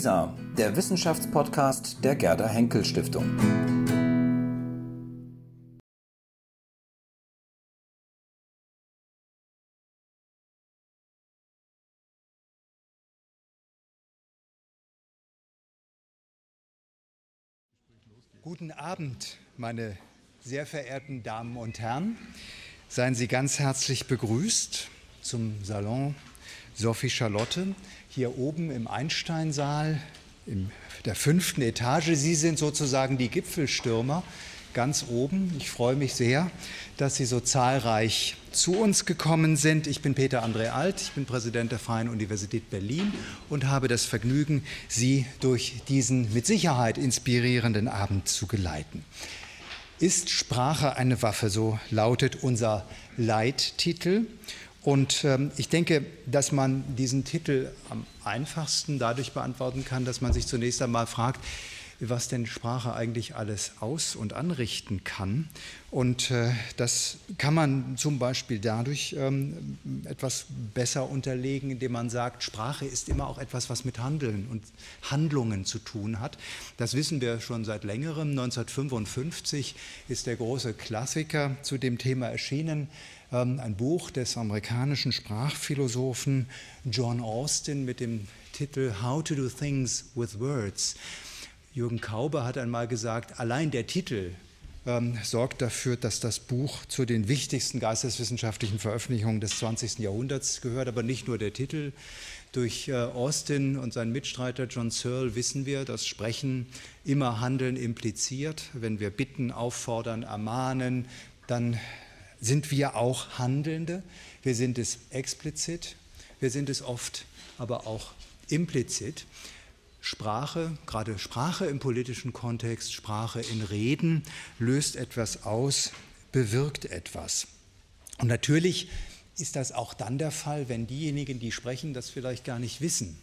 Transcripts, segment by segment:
WISA, der Wissenschaftspodcast der Gerda Henkel Stiftung. Guten Abend, meine sehr verehrten Damen und Herren. Seien Sie ganz herzlich begrüßt zum Salon Sophie Charlotte hier oben im Einsteinsaal in der fünften Etage. Sie sind sozusagen die Gipfelstürmer ganz oben. Ich freue mich sehr, dass Sie so zahlreich zu uns gekommen sind. Ich bin Peter André Alt, ich bin Präsident der Freien Universität Berlin und habe das Vergnügen, Sie durch diesen mit Sicherheit inspirierenden Abend zu geleiten. Ist Sprache eine Waffe? So lautet unser Leittitel. Und ähm, ich denke, dass man diesen Titel am einfachsten dadurch beantworten kann, dass man sich zunächst einmal fragt, was denn Sprache eigentlich alles aus- und anrichten kann. Und äh, das kann man zum Beispiel dadurch ähm, etwas besser unterlegen, indem man sagt, Sprache ist immer auch etwas, was mit Handeln und Handlungen zu tun hat. Das wissen wir schon seit längerem. 1955 ist der große Klassiker zu dem Thema erschienen ein Buch des amerikanischen Sprachphilosophen John Austin mit dem Titel How to Do Things with Words. Jürgen Kaube hat einmal gesagt, allein der Titel ähm, sorgt dafür, dass das Buch zu den wichtigsten geisteswissenschaftlichen Veröffentlichungen des 20. Jahrhunderts gehört, aber nicht nur der Titel. Durch äh, Austin und seinen Mitstreiter John Searle wissen wir, dass Sprechen immer Handeln impliziert. Wenn wir bitten, auffordern, ermahnen, dann sind wir auch Handelnde. Wir sind es explizit, wir sind es oft aber auch implizit. Sprache, gerade Sprache im politischen Kontext, Sprache in Reden, löst etwas aus, bewirkt etwas. Und natürlich ist das auch dann der Fall, wenn diejenigen, die sprechen, das vielleicht gar nicht wissen.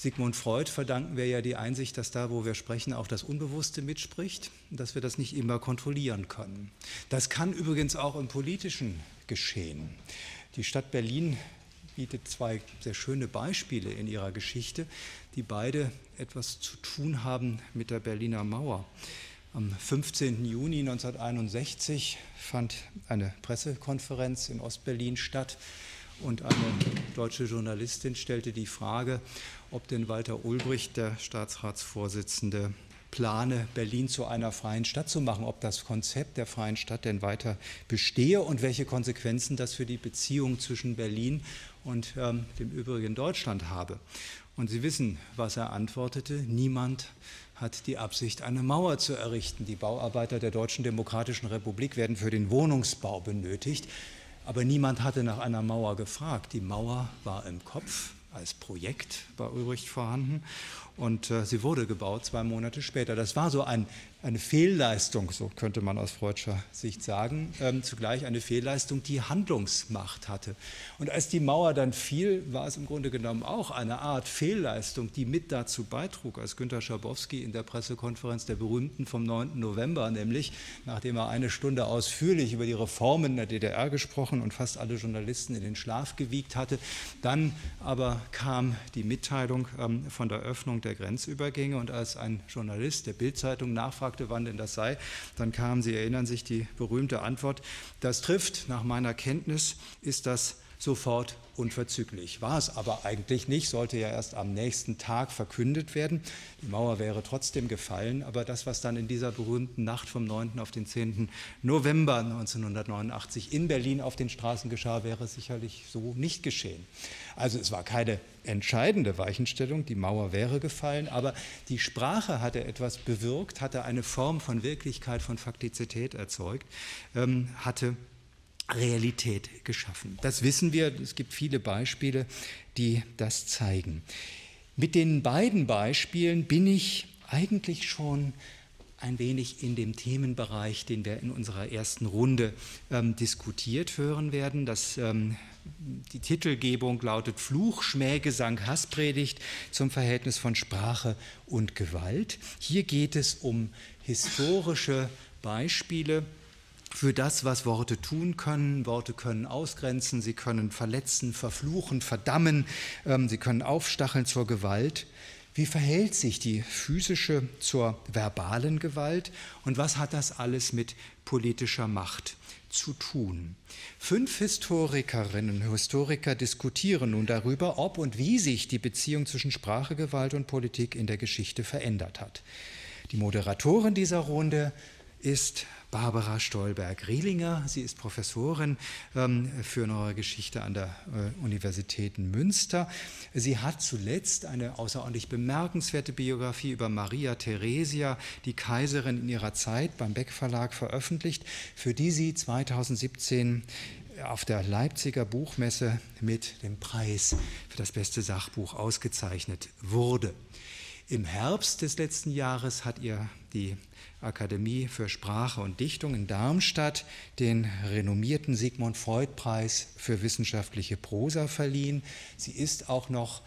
Sigmund Freud verdanken wir ja die Einsicht, dass da, wo wir sprechen, auch das Unbewusste mitspricht und dass wir das nicht immer kontrollieren können. Das kann übrigens auch im Politischen geschehen. Die Stadt Berlin bietet zwei sehr schöne Beispiele in ihrer Geschichte, die beide etwas zu tun haben mit der Berliner Mauer. Am 15. Juni 1961 fand eine Pressekonferenz in Ostberlin statt und eine deutsche Journalistin stellte die Frage, ob denn Walter Ulbricht, der Staatsratsvorsitzende, plane, Berlin zu einer freien Stadt zu machen, ob das Konzept der freien Stadt denn weiter bestehe und welche Konsequenzen das für die Beziehung zwischen Berlin und ähm, dem übrigen Deutschland habe. Und Sie wissen, was er antwortete. Niemand hat die Absicht, eine Mauer zu errichten. Die Bauarbeiter der Deutschen Demokratischen Republik werden für den Wohnungsbau benötigt. Aber niemand hatte nach einer Mauer gefragt. Die Mauer war im Kopf als Projekt bei Ulbricht vorhanden und äh, sie wurde gebaut zwei Monate später. Das war so ein eine Fehlleistung, so könnte man aus freudscher Sicht sagen, ähm, zugleich eine Fehlleistung, die Handlungsmacht hatte. Und als die Mauer dann fiel, war es im Grunde genommen auch eine Art Fehlleistung, die mit dazu beitrug, als Günter Schabowski in der Pressekonferenz der berühmten vom 9. November, nämlich nachdem er eine Stunde ausführlich über die Reformen der DDR gesprochen und fast alle Journalisten in den Schlaf gewiegt hatte, dann aber kam die Mitteilung ähm, von der Öffnung der Grenzübergänge und als ein Journalist der Bildzeitung nachfragte, fragte, wann denn das sei, dann kam, Sie erinnern sich, die berühmte Antwort, das trifft, nach meiner Kenntnis ist das sofort unverzüglich. War es aber eigentlich nicht, sollte ja erst am nächsten Tag verkündet werden. Die Mauer wäre trotzdem gefallen, aber das, was dann in dieser berühmten Nacht vom 9. auf den 10. November 1989 in Berlin auf den Straßen geschah, wäre sicherlich so nicht geschehen. Also es war keine entscheidende Weichenstellung, die Mauer wäre gefallen, aber die Sprache hatte etwas bewirkt, hatte eine Form von Wirklichkeit, von Faktizität erzeugt, ähm, hatte Realität geschaffen. Das wissen wir, es gibt viele Beispiele, die das zeigen. Mit den beiden Beispielen bin ich eigentlich schon ein wenig in dem Themenbereich, den wir in unserer ersten Runde ähm, diskutiert hören werden. Das, ähm, die Titelgebung lautet Fluch, Schmähgesang, Hasspredigt zum Verhältnis von Sprache und Gewalt. Hier geht es um historische Beispiele für das, was Worte tun können. Worte können ausgrenzen, sie können verletzen, verfluchen, verdammen, ähm, sie können aufstacheln zur Gewalt. Wie verhält sich die physische zur verbalen Gewalt und was hat das alles mit politischer Macht zu tun? Fünf Historikerinnen und Historiker diskutieren nun darüber, ob und wie sich die Beziehung zwischen Sprache, Gewalt und Politik in der Geschichte verändert hat. Die Moderatorin dieser Runde ist Barbara Stolberg-Rielinger. Sie ist Professorin ähm, für Neue Geschichte an der äh, Universität Münster. Sie hat zuletzt eine außerordentlich bemerkenswerte Biografie über Maria Theresia, die Kaiserin in ihrer Zeit, beim Beck Verlag veröffentlicht, für die sie 2017 auf der Leipziger Buchmesse mit dem Preis für das beste Sachbuch ausgezeichnet wurde. Im Herbst des letzten Jahres hat ihr die Akademie für Sprache und Dichtung in Darmstadt den renommierten Sigmund Freud Preis für wissenschaftliche Prosa verliehen. Sie ist auch noch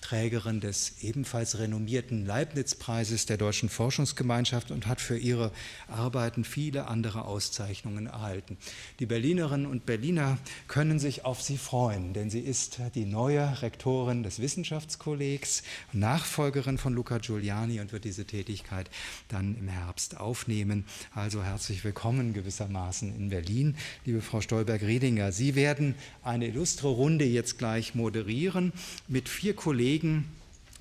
Trägerin des ebenfalls renommierten Leibniz-Preises der Deutschen Forschungsgemeinschaft und hat für ihre Arbeiten viele andere Auszeichnungen erhalten. Die Berlinerinnen und Berliner können sich auf sie freuen, denn sie ist die neue Rektorin des Wissenschaftskollegs, Nachfolgerin von Luca Giuliani und wird diese Tätigkeit dann im Herbst aufnehmen. Also herzlich willkommen gewissermaßen in Berlin, liebe Frau Stolberg-Redinger. Sie werden eine illustre Runde jetzt gleich moderieren mit vier Kollegen Kollegen,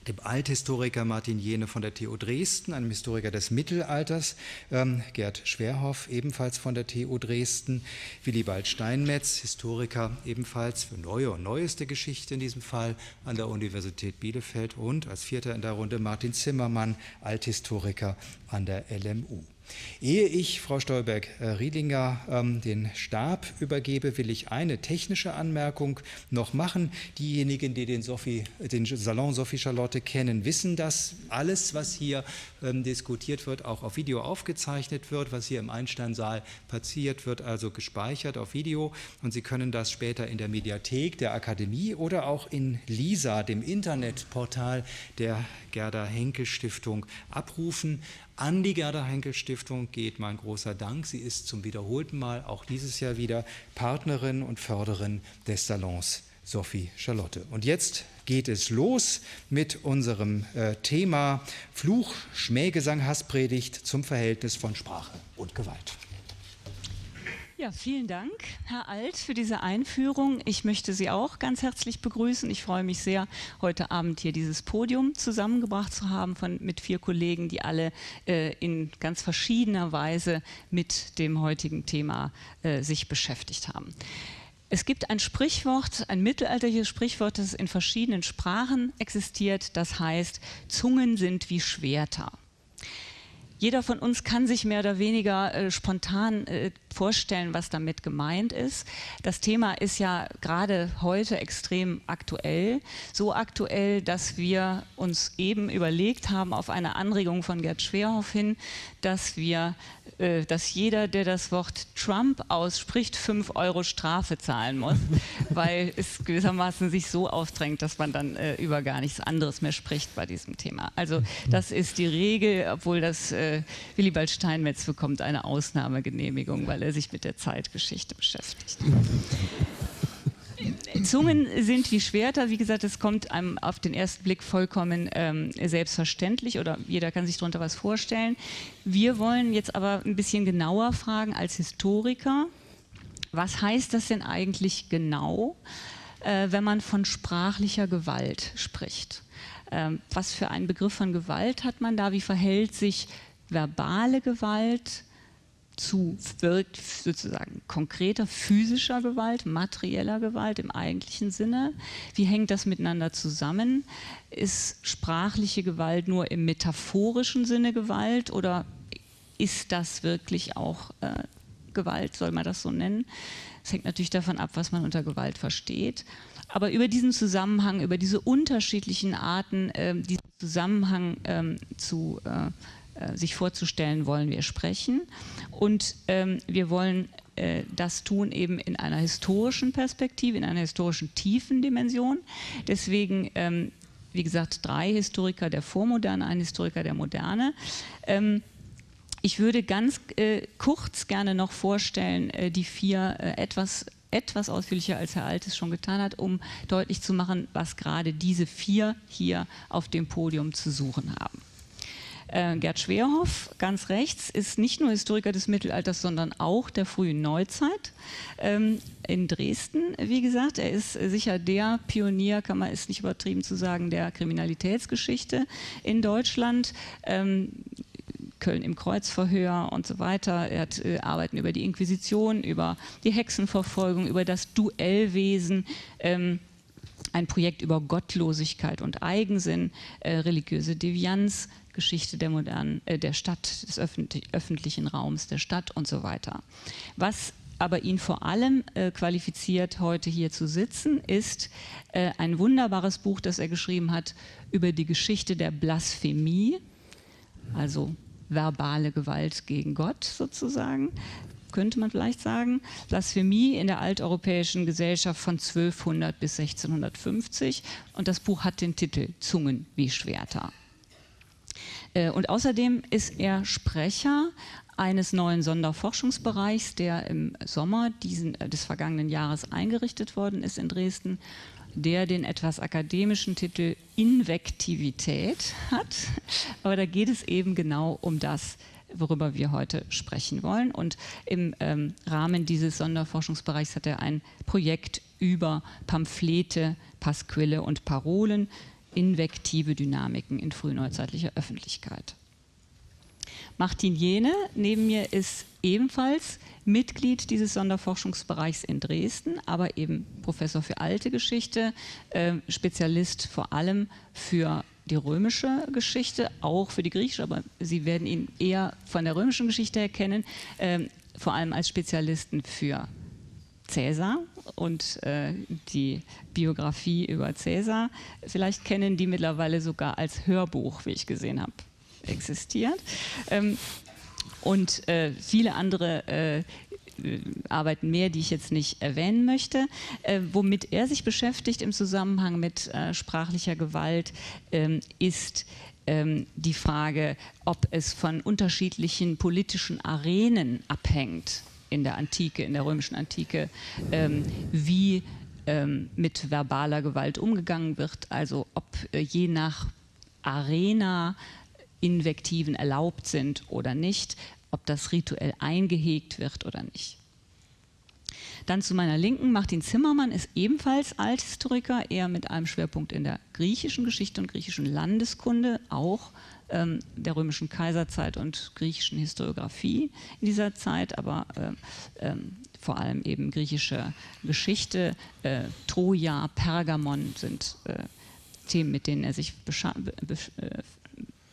dem Althistoriker Martin Jene von der TU Dresden, einem Historiker des Mittelalters, ähm, Gerd Schwerhoff, ebenfalls von der TU Dresden, Willibald Steinmetz, Historiker ebenfalls für neue und neueste Geschichte in diesem Fall an der Universität Bielefeld und als Vierter in der Runde Martin Althistoriker an der LMU. Ehe ich Frau Stolberg-Riedinger ähm, den Stab übergebe, will ich eine technische Anmerkung noch machen. Diejenigen, die den, Sophie, den Salon Sophie Charlotte kennen, wissen, dass alles, was hier ähm, diskutiert wird, auch auf Video aufgezeichnet wird. Was hier im Einsteinsaal passiert, wird also gespeichert auf Video und Sie können das später in der Mediathek der Akademie oder auch in LISA, dem Internetportal der Gerda Henkel Stiftung, abrufen. An die Gerda Henkel Stiftung geht mein großer Dank. Sie ist zum wiederholten Mal auch dieses Jahr wieder Partnerin und Förderin des Salons Sophie Charlotte. Und jetzt geht es los mit unserem äh, Thema Fluch, Schmähgesang, Hasspredigt zum Verhältnis von Sprache und Gewalt. Ja, vielen Dank, Herr Alt, für diese Einführung. Ich möchte Sie auch ganz herzlich begrüßen. Ich freue mich sehr, heute Abend hier dieses Podium zusammengebracht zu haben von, mit vier Kollegen, die alle äh, in ganz verschiedener Weise mit dem heutigen Thema äh, sich beschäftigt haben. Es gibt ein Sprichwort, ein mittelalterliches Sprichwort, das in verschiedenen Sprachen existiert, das heißt, Zungen sind wie Schwerter. Jeder von uns kann sich mehr oder weniger äh, spontan äh, vorstellen, was damit gemeint ist. Das Thema ist ja gerade heute extrem aktuell. So aktuell, dass wir uns eben überlegt haben, auf eine Anregung von Gerd Schwerhoff hin, dass wir äh, dass jeder, der das Wort Trump ausspricht, 5 Euro Strafe zahlen muss, weil es gewissermaßen sich so aufdrängt, dass man dann äh, über gar nichts anderes mehr spricht bei diesem Thema. Also das ist die Regel, obwohl das äh, Willibald Steinmetz bekommt eine Ausnahmegenehmigung, weil er sich mit der Zeitgeschichte beschäftigt. Zungen sind wie Schwerter. Wie gesagt, es kommt einem auf den ersten Blick vollkommen ähm, selbstverständlich oder jeder kann sich darunter was vorstellen. Wir wollen jetzt aber ein bisschen genauer fragen als Historiker, was heißt das denn eigentlich genau, äh, wenn man von sprachlicher Gewalt spricht? Ähm, was für einen Begriff von Gewalt hat man da? Wie verhält sich verbale Gewalt zu wirkt sozusagen konkreter physischer Gewalt, materieller Gewalt im eigentlichen Sinne. Wie hängt das miteinander zusammen? Ist sprachliche Gewalt nur im metaphorischen Sinne Gewalt oder ist das wirklich auch äh, Gewalt, soll man das so nennen? Es hängt natürlich davon ab, was man unter Gewalt versteht. Aber über diesen Zusammenhang, über diese unterschiedlichen Arten, äh, diesen Zusammenhang ähm, zu äh, äh, sich vorzustellen, wollen wir sprechen. Und ähm, wir wollen äh, das tun eben in einer historischen Perspektive, in einer historischen tiefen Dimension. Deswegen, ähm, wie gesagt, drei Historiker der Vormoderne, ein Historiker der Moderne. Ähm, ich würde ganz äh, kurz gerne noch vorstellen, äh, die vier äh, etwas etwas ausführlicher als Herr Altes schon getan hat, um deutlich zu machen, was gerade diese vier hier auf dem Podium zu suchen haben. Äh, Gerd Schwerhoff, ganz rechts, ist nicht nur Historiker des Mittelalters, sondern auch der frühen Neuzeit ähm, in Dresden. Wie gesagt, er ist sicher der Pionier, kann man es nicht übertrieben zu sagen, der Kriminalitätsgeschichte in Deutschland. Ähm, Köln im Kreuzverhör und so weiter. Er hat äh, Arbeiten über die Inquisition, über die Hexenverfolgung, über das Duellwesen. Ähm, ein Projekt über Gottlosigkeit und Eigensinn, äh, religiöse Devianz, Geschichte der modernen, äh, der Stadt, des öffentlichen Raums, der Stadt und so weiter. Was aber ihn vor allem äh, qualifiziert, heute hier zu sitzen, ist äh, ein wunderbares Buch, das er geschrieben hat über die Geschichte der Blasphemie, also verbale Gewalt gegen Gott sozusagen, könnte man vielleicht sagen. Blasphemie in der alteuropäischen Gesellschaft von 1200 bis 1650 und das Buch hat den Titel Zungen wie Schwerter. Äh, und außerdem ist er Sprecher eines neuen Sonderforschungsbereichs, der im Sommer diesen, äh, des vergangenen Jahres eingerichtet worden ist in Dresden, der den etwas akademischen Titel Invektivität hat. Aber da geht es eben genau um das, worüber wir heute sprechen wollen. Und im ähm, Rahmen dieses Sonderforschungsbereichs hat er ein Projekt über Pamphlete, Pasquille und Parolen invektive Dynamiken in frühneuzeitlicher Öffentlichkeit. Martin Jene neben mir ist ebenfalls Mitglied dieses Sonderforschungsbereichs in Dresden, aber eben Professor für alte Geschichte, äh, Spezialist vor allem für die römische Geschichte, auch für die griechische, aber Sie werden ihn eher von der römischen Geschichte erkennen, äh, vor allem als Spezialisten für Cäsar und äh, die Biografie über Cäsar. Vielleicht kennen die mittlerweile sogar als Hörbuch, wie ich gesehen habe, existiert. Ähm, und äh, viele andere äh, Arbeiten mehr, die ich jetzt nicht erwähnen möchte. Äh, womit er sich beschäftigt im Zusammenhang mit äh, sprachlicher Gewalt, ähm, ist ähm, die Frage, ob es von unterschiedlichen politischen Arenen abhängt in der Antike, in der römischen Antike, ähm, wie ähm, mit verbaler Gewalt umgegangen wird, also ob äh, je nach Arena Invektiven erlaubt sind oder nicht, ob das rituell eingehegt wird oder nicht. Dann zu meiner Linken, Martin Zimmermann ist ebenfalls Althistoriker, eher mit einem Schwerpunkt in der griechischen Geschichte und griechischen Landeskunde, auch ähm, der römischen Kaiserzeit und griechischen Historiografie in dieser Zeit, aber äh, äh, vor allem eben griechische Geschichte, äh, Troja, Pergamon sind äh, Themen, mit denen er sich äh,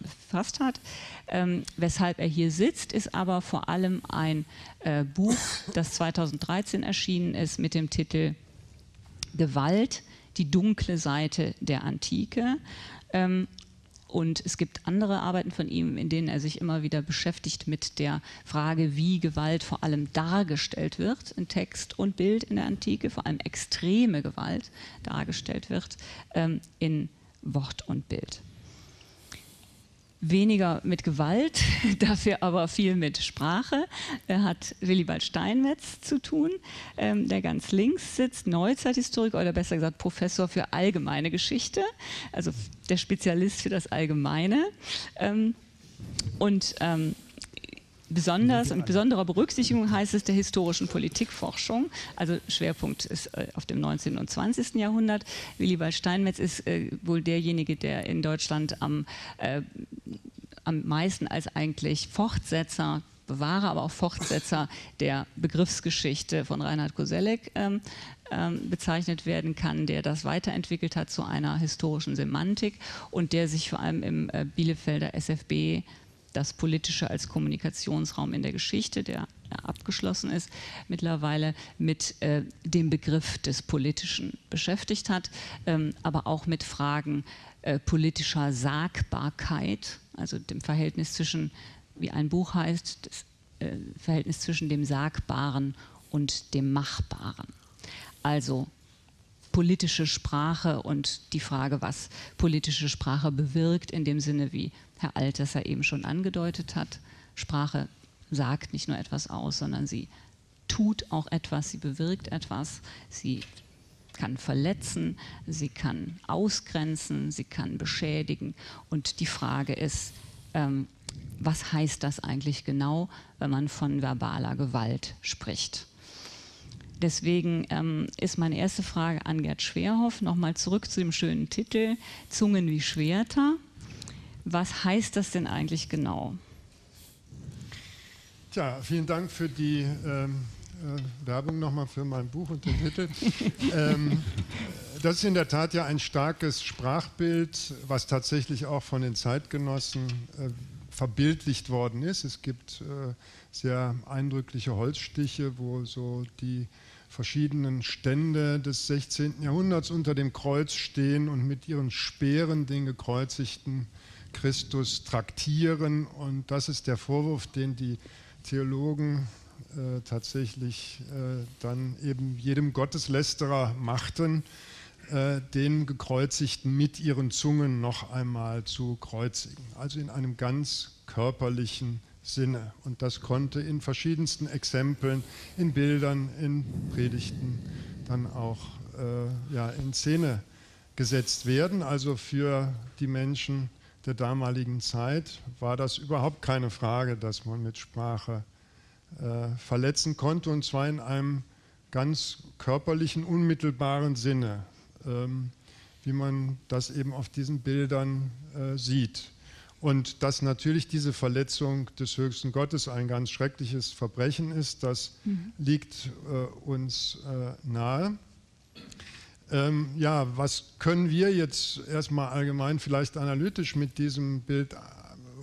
befasst hat. Ähm, weshalb er hier sitzt, ist aber vor allem ein äh, Buch, das 2013 erschienen ist mit dem Titel Gewalt, die dunkle Seite der Antike. Ähm, und es gibt andere Arbeiten von ihm, in denen er sich immer wieder beschäftigt mit der Frage, wie Gewalt vor allem dargestellt wird in Text und Bild in der Antike, vor allem extreme Gewalt dargestellt wird ähm, in Wort und Bild weniger mit Gewalt, dafür aber viel mit Sprache. Er hat Willibald Steinmetz zu tun, ähm, der ganz links sitzt, Neuzeithistoriker oder besser gesagt Professor für allgemeine Geschichte, also der Spezialist für das Allgemeine. Ähm, und ähm, besonders und besonderer Berücksichtigung heißt es der historischen Politikforschung. Also Schwerpunkt ist äh, auf dem 19. und 20. Jahrhundert. Willibald Steinmetz ist äh, wohl derjenige, der in Deutschland am, äh, am meisten als eigentlich Fortsetzer Bewahrer, aber auch Fortsetzer der Begriffsgeschichte von Reinhard Koselleck ähm, ähm, bezeichnet werden kann, der das weiterentwickelt hat zu einer historischen Semantik und der sich vor allem im äh, Bielefelder SFB das Politische als Kommunikationsraum in der Geschichte, der abgeschlossen ist, mittlerweile mit äh, dem Begriff des Politischen beschäftigt hat, ähm, aber auch mit Fragen äh, politischer Sagbarkeit, also dem Verhältnis zwischen, wie ein Buch heißt, das äh, Verhältnis zwischen dem Sagbaren und dem Machbaren. Also politische Sprache und die Frage, was politische Sprache bewirkt, in dem Sinne, wie Herr Altesser eben schon angedeutet hat. Sprache sagt nicht nur etwas aus, sondern sie tut auch etwas, sie bewirkt etwas, sie kann verletzen, sie kann ausgrenzen, sie kann beschädigen. Und die Frage ist, ähm, was heißt das eigentlich genau, wenn man von verbaler Gewalt spricht? Deswegen ähm, ist meine erste Frage an Gerd Schwerhoff, nochmal zurück zu dem schönen Titel, Zungen wie Schwerter. Was heißt das denn eigentlich genau? Tja, vielen Dank für die ähm, äh, Werbung nochmal für mein Buch und den Titel. ähm, das ist in der Tat ja ein starkes Sprachbild, was tatsächlich auch von den Zeitgenossen äh, verbildlicht worden ist. Es gibt äh, sehr eindrückliche Holzstiche, wo so die verschiedenen Stände des 16. Jahrhunderts unter dem Kreuz stehen und mit ihren Speeren den gekreuzigten Christus traktieren. Und das ist der Vorwurf, den die Theologen äh, tatsächlich äh, dann eben jedem Gotteslästerer machten, äh, den Gekreuzigten mit ihren Zungen noch einmal zu kreuzigen. Also in einem ganz körperlichen Sinne. Und das konnte in verschiedensten Exempeln, in Bildern, in Predigten dann auch äh, ja, in Szene gesetzt werden. Also für die Menschen der damaligen Zeit war das überhaupt keine Frage, dass man mit Sprache äh, verletzen konnte, und zwar in einem ganz körperlichen, unmittelbaren Sinne, ähm, wie man das eben auf diesen Bildern äh, sieht. Und dass natürlich diese Verletzung des höchsten Gottes ein ganz schreckliches Verbrechen ist, das mhm. liegt äh, uns äh, nahe. Ähm, ja, was können wir jetzt erstmal allgemein vielleicht analytisch mit diesem Bild äh,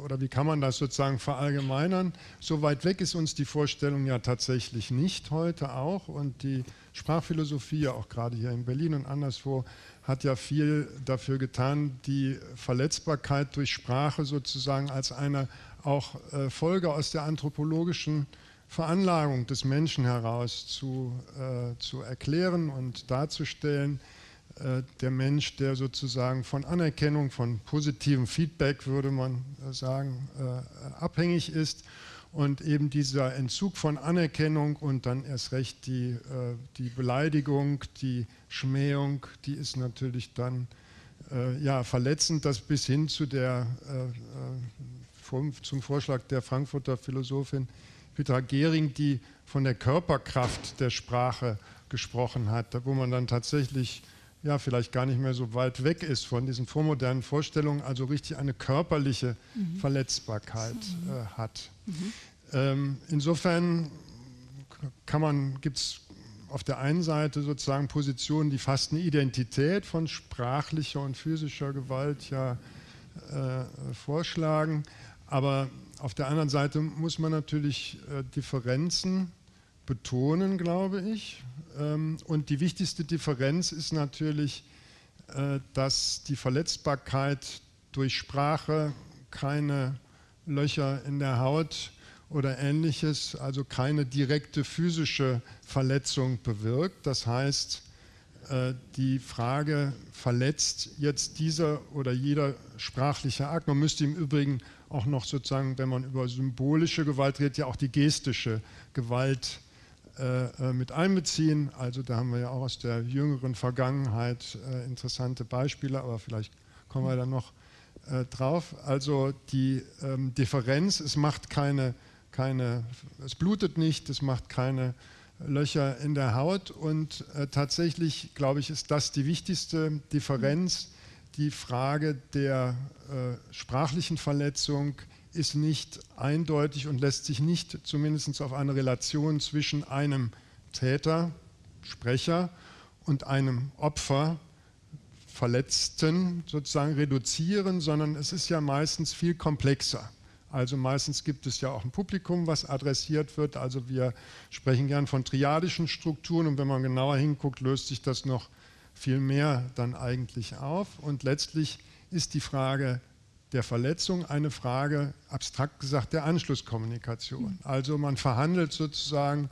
oder wie kann man das sozusagen verallgemeinern? So weit weg ist uns die Vorstellung ja tatsächlich nicht heute auch und die Sprachphilosophie, auch gerade hier in Berlin und anderswo, hat ja viel dafür getan, die Verletzbarkeit durch Sprache sozusagen als eine auch äh, Folge aus der anthropologischen Veranlagung des Menschen heraus zu, äh, zu erklären und darzustellen. Äh, der Mensch, der sozusagen von Anerkennung, von positivem Feedback, würde man äh, sagen, äh, abhängig ist und eben dieser Entzug von Anerkennung und dann erst recht die, äh, die Beleidigung, die Schmähung, die ist natürlich dann äh, ja, verletzend, das bis hin zu der, zum Vorschlag der Frankfurter Philosophin Petra Gehring, die von der Körperkraft der Sprache gesprochen hat, wo man dann tatsächlich ja, vielleicht gar nicht mehr so weit weg ist von diesen vormodernen Vorstellungen, also richtig eine körperliche mhm. Verletzbarkeit äh, hat. Mhm. Ähm, insofern kann man, gibt es auf der einen Seite sozusagen Positionen, die fast eine Identität von sprachlicher und physischer Gewalt ja äh, vorschlagen, aber auf der anderen Seite muss man natürlich äh, Differenzen betonen, glaube ich. Ähm, und die wichtigste Differenz ist natürlich, äh, dass die Verletzbarkeit durch Sprache keine Löcher in der Haut oder ähnliches, also keine direkte physische Verletzung bewirkt. Das heißt, äh, die Frage, verletzt jetzt dieser oder jeder sprachliche Akt, man müsste im Übrigen auch noch sozusagen, wenn man über symbolische Gewalt redet, ja auch die gestische Gewalt äh, äh, mit einbeziehen. Also da haben wir ja auch aus der jüngeren Vergangenheit äh, interessante Beispiele, aber vielleicht kommen wir dann noch äh, drauf. Also die ähm, Differenz, es macht keine, keine, es blutet nicht, es macht keine Löcher in der Haut und äh, tatsächlich, glaube ich, ist das die wichtigste Differenz. Die Frage der äh, sprachlichen Verletzung ist nicht eindeutig und lässt sich nicht zumindest auf eine Relation zwischen einem Täter, Sprecher und einem Opfer, Verletzten sozusagen reduzieren, sondern es ist ja meistens viel komplexer. Also meistens gibt es ja auch ein Publikum, was adressiert wird. Also wir sprechen gern von triadischen Strukturen und wenn man genauer hinguckt, löst sich das noch viel mehr dann eigentlich auf. Und letztlich ist die Frage der Verletzung eine Frage, abstrakt gesagt, der Anschlusskommunikation. Also man verhandelt sozusagen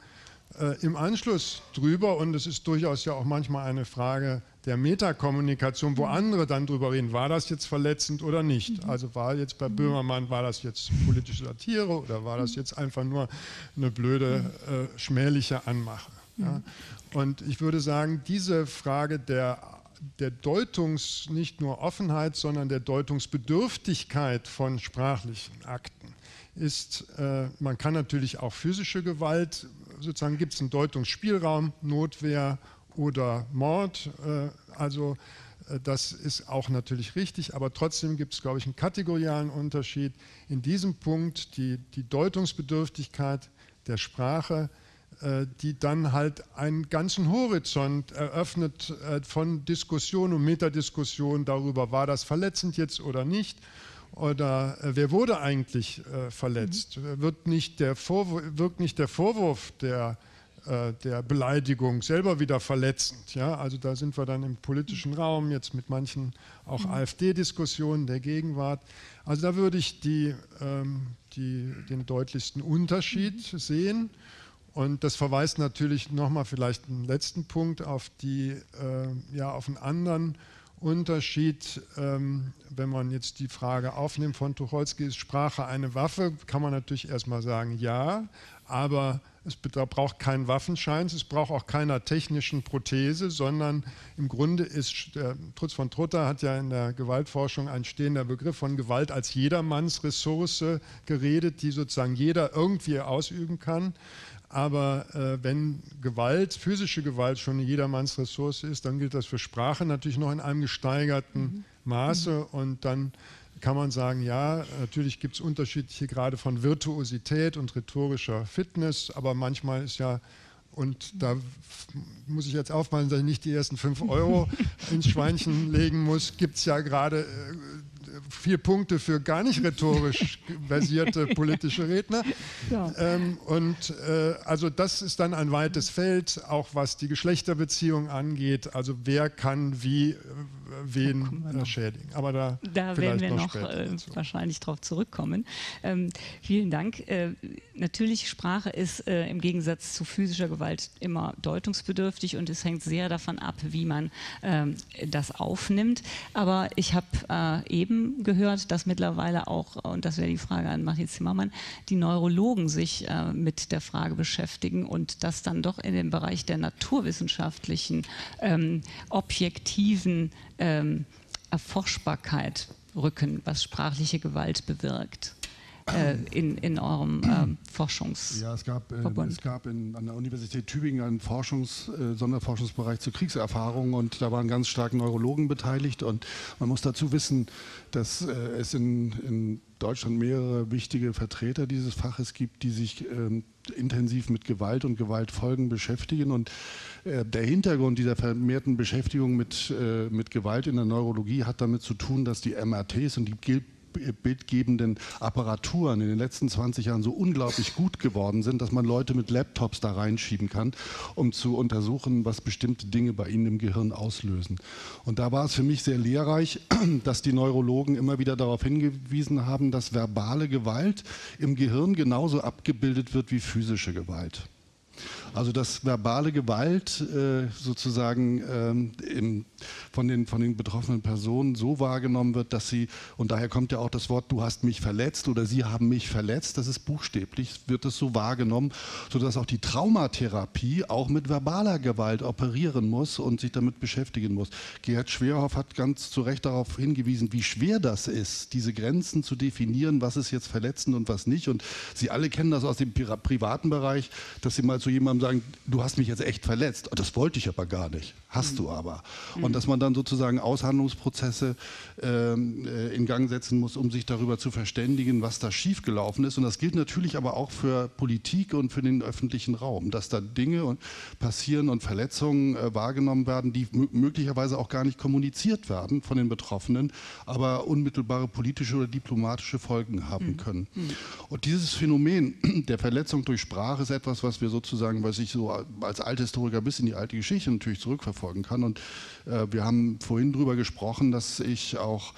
äh, im Anschluss drüber und es ist durchaus ja auch manchmal eine Frage der Metakommunikation, wo andere dann drüber reden, war das jetzt verletzend oder nicht? Mhm. Also war jetzt bei Böhmermann, war das jetzt politische Satire oder war das jetzt einfach nur eine blöde, äh, schmähliche Anmache? Ja? Und ich würde sagen, diese Frage der, der Deutungs, nicht nur Offenheit, sondern der Deutungsbedürftigkeit von sprachlichen Akten ist, äh, man kann natürlich auch physische Gewalt, sozusagen gibt es einen Deutungsspielraum, Notwehr oder Mord. Äh, also äh, das ist auch natürlich richtig, aber trotzdem gibt es, glaube ich, einen kategorialen Unterschied. In diesem Punkt die, die Deutungsbedürftigkeit der Sprache, die dann halt einen ganzen Horizont eröffnet von Diskussion und Metadiskussion darüber, war das verletzend jetzt oder nicht. Oder wer wurde eigentlich verletzt? Mhm. Wird nicht der Vorwurf, wirkt nicht der Vorwurf der äh, der Beleidigung selber wieder verletzend. Ja? Also da sind wir dann im politischen Raum, jetzt mit manchen auch mhm. AfD-Diskussionen der Gegenwart. Also da würde ich die, ähm, die, den deutlichsten Unterschied mhm. sehen. Und das verweist natürlich nochmal vielleicht einen letzten Punkt auf, die, äh, ja, auf einen anderen Unterschied, ähm, wenn man jetzt die Frage aufnimmt von Tucholsky, ist Sprache eine Waffe, kann man natürlich erstmal sagen, ja, aber es braucht keinen Waffenschein, es braucht auch keiner technischen Prothese, sondern im Grunde ist, der Trutz von Trutter hat ja in der Gewaltforschung ein stehender Begriff von Gewalt als Jedermannsressource geredet, die sozusagen jeder irgendwie ausüben kann. Aber äh, wenn Gewalt, physische Gewalt schon jedermanns Ressource ist, dann gilt das für Sprache natürlich noch in einem gesteigerten mhm. Maße und dann kann man sagen, ja, natürlich gibt es unterschiedliche Grade von Virtuosität und rhetorischer Fitness, aber manchmal ist ja, und da muss ich jetzt aufpassen, dass ich nicht die ersten fünf Euro ins Schweinchen legen muss, gibt es ja gerade äh, vier Punkte für gar nicht rhetorisch versierte politische Redner. Ja. Ähm, und äh, also das ist dann ein weites Feld, auch was die Geschlechterbeziehung angeht. Also wer kann wie wen äh, schädigen. Aber da, da werden wir noch, äh, wahrscheinlich darauf zurückkommen. Ähm, vielen Dank. Äh, natürlich, Sprache ist äh, im Gegensatz zu physischer Gewalt immer deutungsbedürftig und es hängt sehr davon ab, wie man ähm, das aufnimmt. Aber ich habe äh, eben gehört, dass mittlerweile auch, und das wäre die Frage an Martin Zimmermann, die Neurologen sich äh, mit der Frage beschäftigen und das dann doch in den Bereich der naturwissenschaftlichen, ähm, objektiven ähm, Erforschbarkeit rücken, was sprachliche Gewalt bewirkt äh, in, in eurem äh, Forschungs Ja, es gab, äh, es gab in, an der Universität Tübingen einen Forschungs-, äh, Sonderforschungsbereich zur Kriegserfahrung und da waren ganz stark Neurologen beteiligt und man muss dazu wissen, dass äh, es in, in Deutschland mehrere wichtige Vertreter dieses Faches gibt, die sich ähm, intensiv mit Gewalt und Gewaltfolgen beschäftigen. Und äh, der Hintergrund dieser vermehrten Beschäftigung mit, äh, mit Gewalt in der Neurologie hat damit zu tun, dass die MRTs und die bildgebenden Apparaturen in den letzten 20 Jahren so unglaublich gut geworden sind, dass man Leute mit Laptops da reinschieben kann, um zu untersuchen, was bestimmte Dinge bei ihnen im Gehirn auslösen. Und da war es für mich sehr lehrreich, dass die Neurologen immer wieder darauf hingewiesen haben, dass verbale Gewalt im Gehirn genauso abgebildet wird wie physische Gewalt. Also dass verbale Gewalt äh, sozusagen ähm, im, von, den, von den betroffenen Personen so wahrgenommen wird, dass sie, und daher kommt ja auch das Wort, du hast mich verletzt oder sie haben mich verletzt, das ist buchstäblich, wird es so wahrgenommen, sodass auch die Traumatherapie auch mit verbaler Gewalt operieren muss und sich damit beschäftigen muss. Gerhard Schwerhoff hat ganz zu Recht darauf hingewiesen, wie schwer das ist, diese Grenzen zu definieren, was ist jetzt verletzend und was nicht. Und Sie alle kennen das aus dem privaten Bereich, dass Sie mal zu jemandem und sagen, du hast mich jetzt echt verletzt. Das wollte ich aber gar nicht. Hast mhm. du aber. Mhm. Und dass man dann sozusagen Aushandlungsprozesse ähm, äh, in Gang setzen muss, um sich darüber zu verständigen, was da schiefgelaufen ist. Und das gilt natürlich aber auch für Politik und für den öffentlichen Raum, dass da Dinge passieren und Verletzungen äh, wahrgenommen werden, die möglicherweise auch gar nicht kommuniziert werden von den Betroffenen, aber unmittelbare politische oder diplomatische Folgen haben mhm. können. Mhm. Und dieses Phänomen der Verletzung durch Sprache ist etwas, was wir sozusagen was ich so als Althistoriker bis in die alte Geschichte natürlich zurückverfolgen kann. Und äh, wir haben vorhin darüber gesprochen, dass ich auch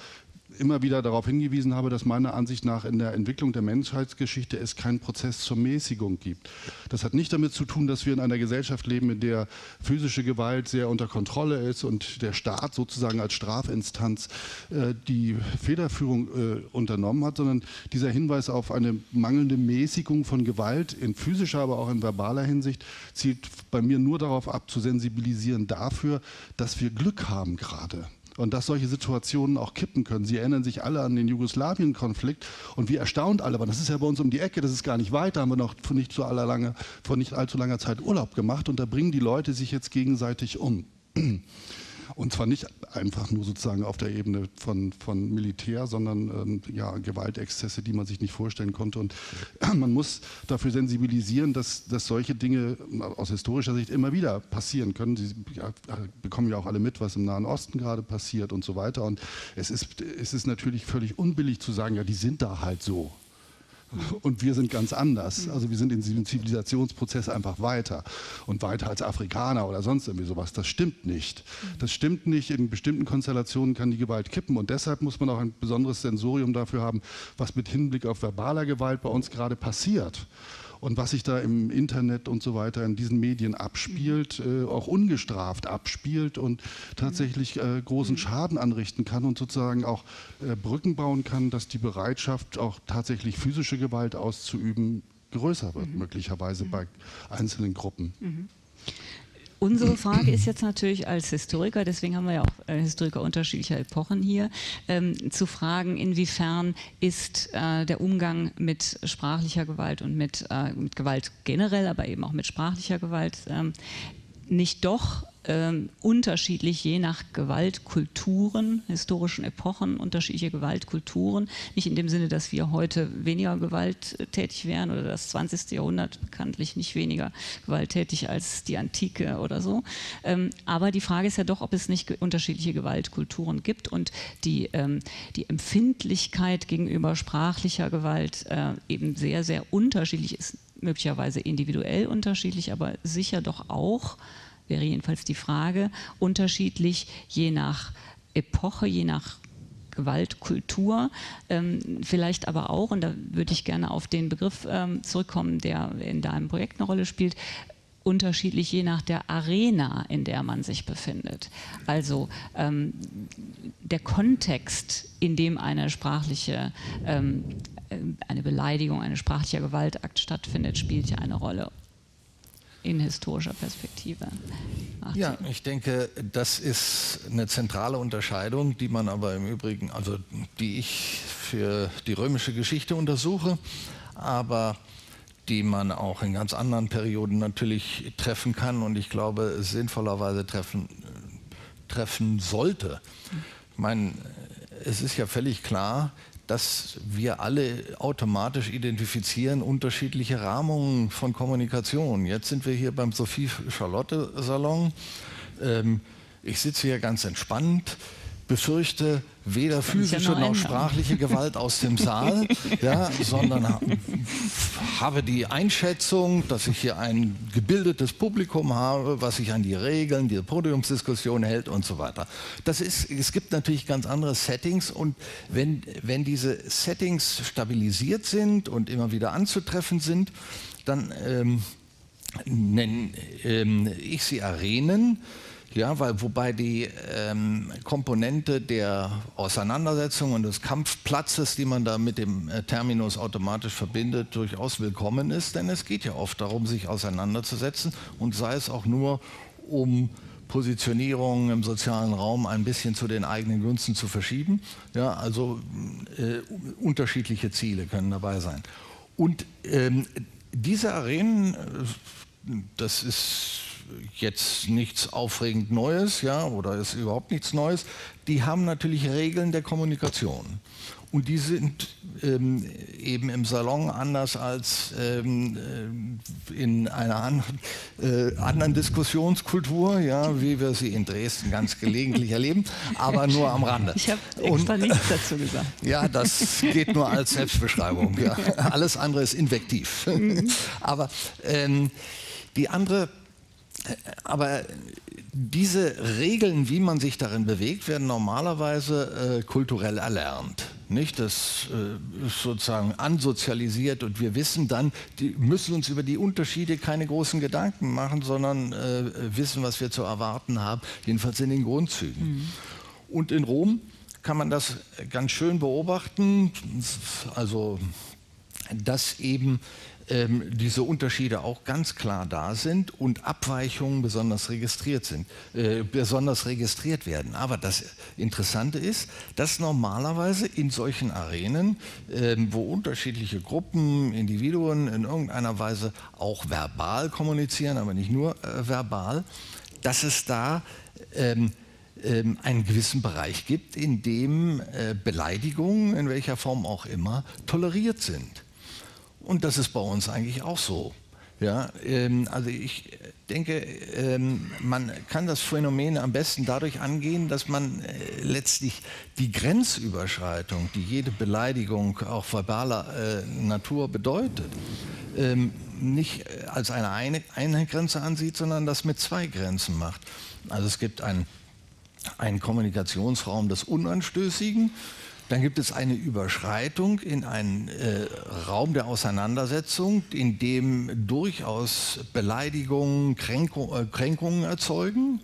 immer wieder darauf hingewiesen habe, dass meiner Ansicht nach in der Entwicklung der Menschheitsgeschichte es keinen Prozess zur Mäßigung gibt. Das hat nicht damit zu tun, dass wir in einer Gesellschaft leben, in der physische Gewalt sehr unter Kontrolle ist und der Staat sozusagen als Strafinstanz äh, die Federführung äh, unternommen hat, sondern dieser Hinweis auf eine mangelnde Mäßigung von Gewalt in physischer, aber auch in verbaler Hinsicht zielt bei mir nur darauf ab, zu sensibilisieren dafür, dass wir Glück haben gerade und dass solche Situationen auch kippen können. Sie erinnern sich alle an den Jugoslawien-Konflikt und wie erstaunt alle waren. Das ist ja bei uns um die Ecke, das ist gar nicht weit. Da haben wir noch vor nicht, so lange, vor nicht allzu langer Zeit Urlaub gemacht und da bringen die Leute sich jetzt gegenseitig um. Und zwar nicht einfach nur sozusagen auf der Ebene von, von Militär, sondern ähm, ja, Gewaltexzesse, die man sich nicht vorstellen konnte. Und man muss dafür sensibilisieren, dass, dass solche Dinge aus historischer Sicht immer wieder passieren können. Sie ja, bekommen ja auch alle mit, was im Nahen Osten gerade passiert und so weiter. Und es ist, es ist natürlich völlig unbillig zu sagen, ja, die sind da halt so. Und wir sind ganz anders. Also wir sind in diesem Zivilisationsprozess einfach weiter und weiter als Afrikaner oder sonst irgendwie sowas. Das stimmt nicht. Das stimmt nicht. In bestimmten Konstellationen kann die Gewalt kippen und deshalb muss man auch ein besonderes Sensorium dafür haben, was mit Hinblick auf verbaler Gewalt bei uns gerade passiert und was sich da im Internet und so weiter in diesen Medien abspielt, äh, auch ungestraft abspielt und tatsächlich äh, großen Schaden anrichten kann und sozusagen auch äh, Brücken bauen kann, dass die Bereitschaft, auch tatsächlich physische Gewalt auszuüben, größer wird, mhm. möglicherweise bei einzelnen Gruppen. Mhm. Unsere Frage ist jetzt natürlich als Historiker, deswegen haben wir ja auch äh, Historiker unterschiedlicher Epochen hier, ähm, zu fragen, inwiefern ist äh, der Umgang mit sprachlicher Gewalt und mit, äh, mit Gewalt generell, aber eben auch mit sprachlicher Gewalt ähm, nicht doch ähm, unterschiedlich je nach Gewaltkulturen, historischen Epochen, unterschiedliche Gewaltkulturen. Nicht in dem Sinne, dass wir heute weniger gewalttätig wären oder das 20. Jahrhundert bekanntlich nicht weniger gewalttätig als die Antike oder so. Ähm, aber die Frage ist ja doch, ob es nicht unterschiedliche Gewaltkulturen gibt und die, ähm, die Empfindlichkeit gegenüber sprachlicher Gewalt äh, eben sehr, sehr unterschiedlich ist möglicherweise individuell unterschiedlich, aber sicher doch auch wäre jedenfalls die Frage, unterschiedlich je nach Epoche, je nach Gewaltkultur, ähm, vielleicht aber auch, und da würde ich gerne auf den Begriff ähm, zurückkommen, der in deinem Projekt eine Rolle spielt, unterschiedlich je nach der Arena, in der man sich befindet. Also ähm, der Kontext, in dem eine sprachliche, ähm, äh, eine Beleidigung, eine sprachliche Gewaltakt stattfindet, spielt ja eine Rolle in historischer Perspektive. Martin. Ja, ich denke, das ist eine zentrale Unterscheidung, die man aber im Übrigen, also die ich für die römische Geschichte untersuche, aber die man auch in ganz anderen Perioden natürlich treffen kann und ich glaube sinnvollerweise treffen, treffen sollte. Ich meine, es ist ja völlig klar, dass wir alle automatisch identifizieren unterschiedliche Rahmungen von Kommunikation. Jetzt sind wir hier beim Sophie-Charlotte-Salon. Ähm, ich sitze hier ganz entspannt befürchte weder physische noch sprachliche Gewalt aus dem Saal, ja, sondern habe die Einschätzung, dass ich hier ein gebildetes Publikum habe, was sich an die Regeln, die Podiumsdiskussion hält und so weiter. Das ist, es gibt natürlich ganz andere Settings und wenn, wenn diese Settings stabilisiert sind und immer wieder anzutreffen sind, dann ähm, nenne ähm, ich sie Arenen, ja, weil, wobei die ähm, Komponente der Auseinandersetzung und des Kampfplatzes, die man da mit dem äh, Terminus automatisch verbindet, durchaus willkommen ist, denn es geht ja oft darum, sich auseinanderzusetzen und sei es auch nur um Positionierungen im sozialen Raum ein bisschen zu den eigenen Gunsten zu verschieben. Ja, also äh, unterschiedliche Ziele können dabei sein. Und ähm, diese Arenen, äh, das ist jetzt nichts aufregend Neues, ja, oder ist überhaupt nichts Neues. Die haben natürlich Regeln der Kommunikation. Und die sind ähm, eben im Salon anders als ähm, äh, in einer anderen, äh, anderen Diskussionskultur, ja, wie wir sie in Dresden ganz gelegentlich erleben, aber nur am Rande. Ich habe extra Und, nichts dazu gesagt. Ja, das geht nur als Selbstbeschreibung. Ja. Alles andere ist invektiv. Mhm. Aber ähm, die andere aber diese Regeln, wie man sich darin bewegt, werden normalerweise äh, kulturell erlernt. Nicht? Das äh, ist sozusagen ansozialisiert und wir wissen dann, die müssen uns über die Unterschiede keine großen Gedanken machen, sondern äh, wissen, was wir zu erwarten haben, jedenfalls in den Grundzügen. Mhm. Und in Rom kann man das ganz schön beobachten, also dass eben ähm, diese Unterschiede auch ganz klar da sind und Abweichungen besonders registriert sind, äh, besonders registriert werden. Aber das Interessante ist, dass normalerweise in solchen Arenen, äh, wo unterschiedliche Gruppen, Individuen in irgendeiner Weise auch verbal kommunizieren, aber nicht nur äh, verbal, dass es da ähm, ähm, einen gewissen Bereich gibt, in dem äh, Beleidigungen, in welcher Form auch immer, toleriert sind. Und das ist bei uns eigentlich auch so. Ja, ähm, also ich denke, ähm, man kann das Phänomen am besten dadurch angehen, dass man äh, letztlich die Grenzüberschreitung, die jede Beleidigung auch verbaler äh, Natur bedeutet, ähm, nicht als eine, eine, eine Grenze ansieht, sondern das mit zwei Grenzen macht. Also es gibt einen, einen Kommunikationsraum des Unanstößigen, dann gibt es eine Überschreitung in einen äh, Raum der Auseinandersetzung, in dem durchaus Beleidigungen, Kränkung, äh, Kränkungen erzeugen,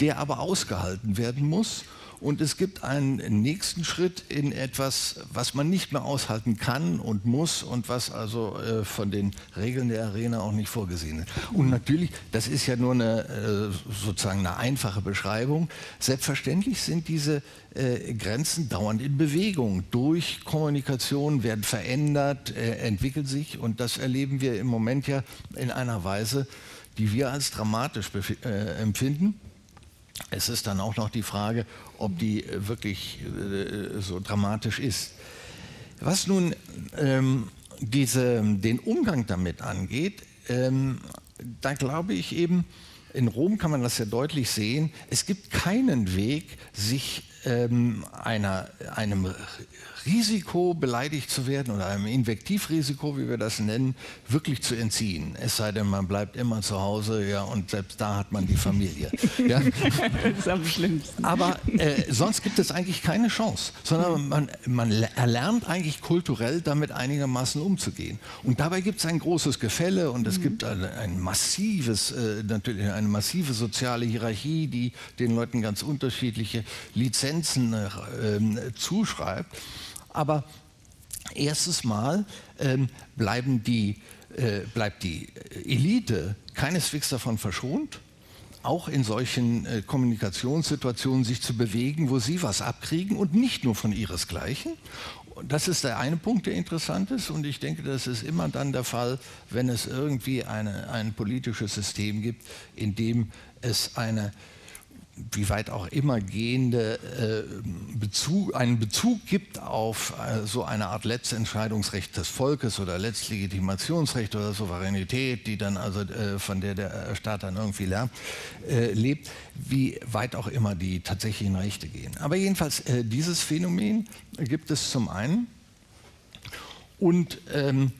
der aber ausgehalten werden muss und es gibt einen nächsten Schritt in etwas, was man nicht mehr aushalten kann und muss und was also äh, von den Regeln der Arena auch nicht vorgesehen ist. Und natürlich, das ist ja nur eine äh, sozusagen eine einfache Beschreibung. Selbstverständlich sind diese äh, Grenzen dauernd in Bewegung. Durch Kommunikation werden verändert, äh, entwickeln sich und das erleben wir im Moment ja in einer Weise, die wir als dramatisch äh, empfinden. Es ist dann auch noch die Frage, ob die wirklich äh, so dramatisch ist. Was nun ähm, diese, den Umgang damit angeht, ähm, da glaube ich eben, in Rom kann man das ja deutlich sehen, es gibt keinen Weg, sich ähm, einer, einem Risiko, beleidigt zu werden oder einem Invektivrisiko, wie wir das nennen, wirklich zu entziehen. Es sei denn, man bleibt immer zu Hause ja, und selbst da hat man die Familie. Ja. das ist am schlimmsten. Aber äh, sonst gibt es eigentlich keine Chance, sondern man, man erlernt eigentlich kulturell damit einigermaßen umzugehen. Und dabei gibt es ein großes Gefälle und es mhm. gibt ein, ein massives, äh, natürlich eine massive soziale Hierarchie, die den Leuten ganz unterschiedliche Lizenzen äh, ähm, zuschreibt. Aber erstes Mal ähm, bleiben die, äh, bleibt die Elite keineswegs davon verschont, auch in solchen äh, Kommunikationssituationen sich zu bewegen, wo sie was abkriegen und nicht nur von ihresgleichen. Das ist der eine Punkt, der interessant ist und ich denke, das ist immer dann der Fall, wenn es irgendwie eine, ein politisches System gibt, in dem es eine wie weit auch immer gehende äh, Bezug, einen Bezug gibt auf äh, so eine Art Letztentscheidungsrecht des Volkes oder Letztlegitimationsrecht oder Souveränität, die dann also äh, von der der Staat dann irgendwie lernt, äh, lebt, wie weit auch immer die tatsächlichen Rechte gehen. Aber jedenfalls äh, dieses Phänomen gibt es zum einen und ähm,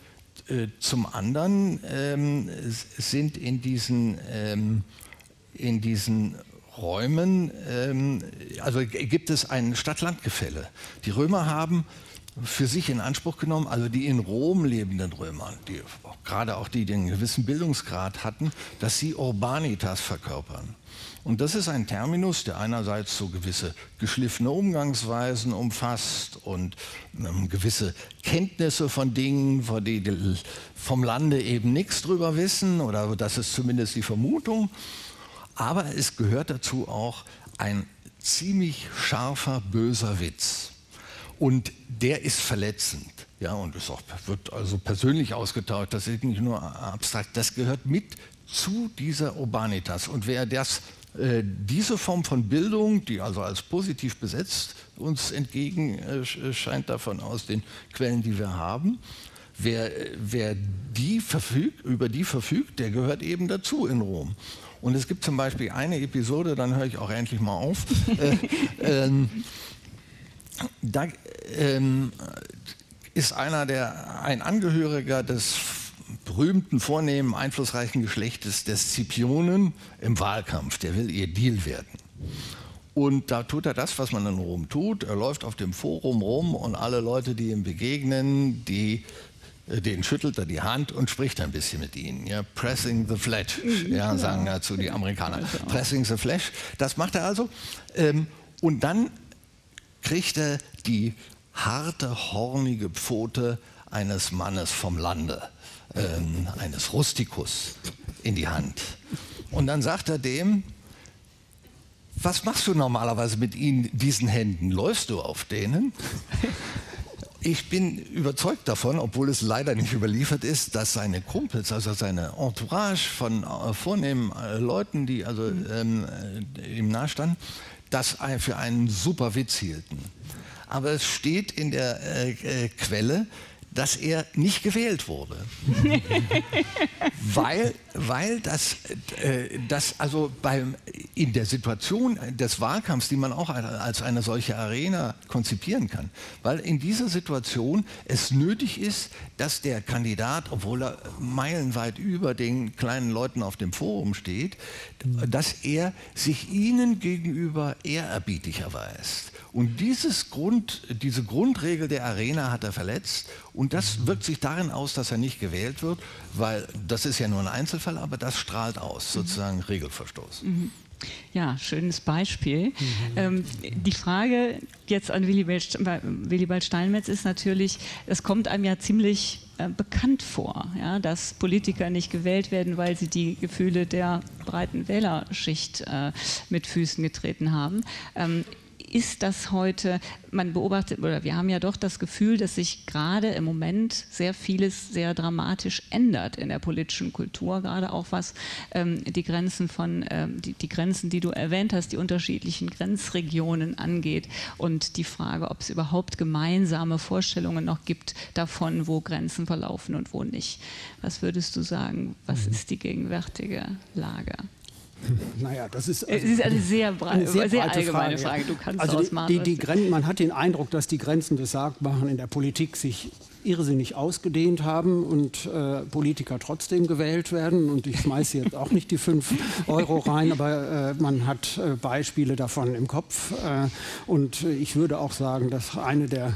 äh, zum anderen ähm, sind in diesen ähm, in diesen Räumen, ähm, also gibt es ein Stadt-Land-Gefälle. Die Römer haben für sich in Anspruch genommen, also die in Rom lebenden Römer, die, gerade auch die, die einen gewissen Bildungsgrad hatten, dass sie Urbanitas verkörpern. Und das ist ein Terminus, der einerseits so gewisse geschliffene Umgangsweisen umfasst und ähm, gewisse Kenntnisse von Dingen, von die vom Lande eben nichts drüber wissen, oder das ist zumindest die Vermutung. Aber es gehört dazu auch ein ziemlich scharfer, böser Witz. Und der ist verletzend. Ja, und es wird also persönlich ausgetauscht. Das ist nicht nur abstrakt. Das gehört mit zu dieser Urbanitas. Und wer das, äh, diese Form von Bildung, die also als positiv besetzt uns entgegen äh, scheint davon aus den Quellen, die wir haben, wer, wer die verfügt, über die verfügt, der gehört eben dazu in Rom. Und es gibt zum Beispiel eine Episode, dann höre ich auch endlich mal auf. äh, ähm, da ähm, ist einer der, ein Angehöriger des berühmten, vornehmen, einflussreichen Geschlechtes des Scipionen im Wahlkampf. Der will ihr Deal werden. Und da tut er das, was man in Rom tut. Er läuft auf dem Forum rum und alle Leute, die ihm begegnen, die den schüttelt er die Hand und spricht ein bisschen mit ihnen. Ja, pressing the flesh, mhm. ja, sagen dazu die Amerikaner. Pressing the flesh, das macht er also. Ähm, und dann kriegt er die harte, hornige Pfote eines Mannes vom Lande, ähm, eines Rustikus, in die Hand. Und dann sagt er dem, was machst du normalerweise mit ihnen, diesen Händen? Läufst du auf denen? Ich bin überzeugt davon, obwohl es leider nicht überliefert ist, dass seine Kumpels, also seine Entourage von äh, vornehmen äh, Leuten, die also ähm, äh, ihm nahestanden, das für einen super Witz hielten. Aber es steht in der äh, Quelle, dass er nicht gewählt wurde. weil, weil das, äh, das also beim, in der Situation des Wahlkampfs, die man auch als eine solche Arena konzipieren kann, weil in dieser Situation es nötig ist, dass der Kandidat, obwohl er meilenweit über den kleinen Leuten auf dem Forum steht, dass er sich ihnen gegenüber ehrerbietig erweist. Und dieses Grund, diese Grundregel der Arena hat er verletzt und das wirkt sich darin aus, dass er nicht gewählt wird, weil das ist ja nur ein Einzelfall, aber das strahlt aus, sozusagen Regelverstoß. Mhm. Ja, schönes Beispiel. Mhm. Ähm, die Frage jetzt an Willibald Steinmetz ist natürlich, es kommt einem ja ziemlich äh, bekannt vor, ja, dass Politiker nicht gewählt werden, weil sie die Gefühle der breiten Wählerschicht äh, mit Füßen getreten haben. Ähm, ist das heute, man beobachtet, oder wir haben ja doch das Gefühl, dass sich gerade im Moment sehr vieles sehr dramatisch ändert in der politischen Kultur, gerade auch was ähm, die Grenzen von, ähm, die, die Grenzen, die du erwähnt hast, die unterschiedlichen Grenzregionen angeht und die Frage, ob es überhaupt gemeinsame Vorstellungen noch gibt davon, wo Grenzen verlaufen und wo nicht. Was würdest du sagen, was mhm. ist die gegenwärtige Lage? Naja, das ist, also es ist eine sehr, eine sehr, sehr allgemeine Frage. Frage. Du kannst also die, die, die man hat den Eindruck, dass die Grenzen des Sagbaren in der Politik sich irrsinnig ausgedehnt haben und äh, Politiker trotzdem gewählt werden. Und ich schmeiße jetzt auch nicht die 5 Euro rein, aber äh, man hat äh, Beispiele davon im Kopf. Äh, und ich würde auch sagen, dass eine der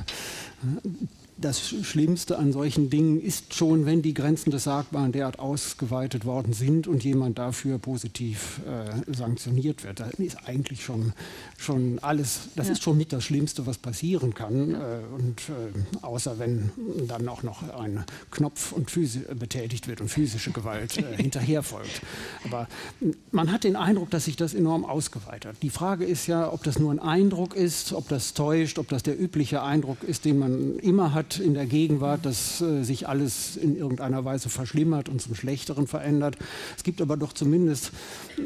das Schlimmste an solchen Dingen ist schon, wenn die Grenzen des Sagbaren derart ausgeweitet worden sind und jemand dafür positiv äh, sanktioniert wird. Das ist eigentlich schon, schon alles, das ja. ist schon mit das Schlimmste, was passieren kann. Äh, und äh, außer wenn dann auch noch ein Knopf und betätigt wird und physische Gewalt äh, hinterher folgt. Aber man hat den Eindruck, dass sich das enorm ausgeweitet. Die Frage ist ja, ob das nur ein Eindruck ist, ob das täuscht, ob das der übliche Eindruck ist, den man immer hat in der Gegenwart, dass äh, sich alles in irgendeiner Weise verschlimmert und zum Schlechteren verändert. Es gibt aber doch zumindest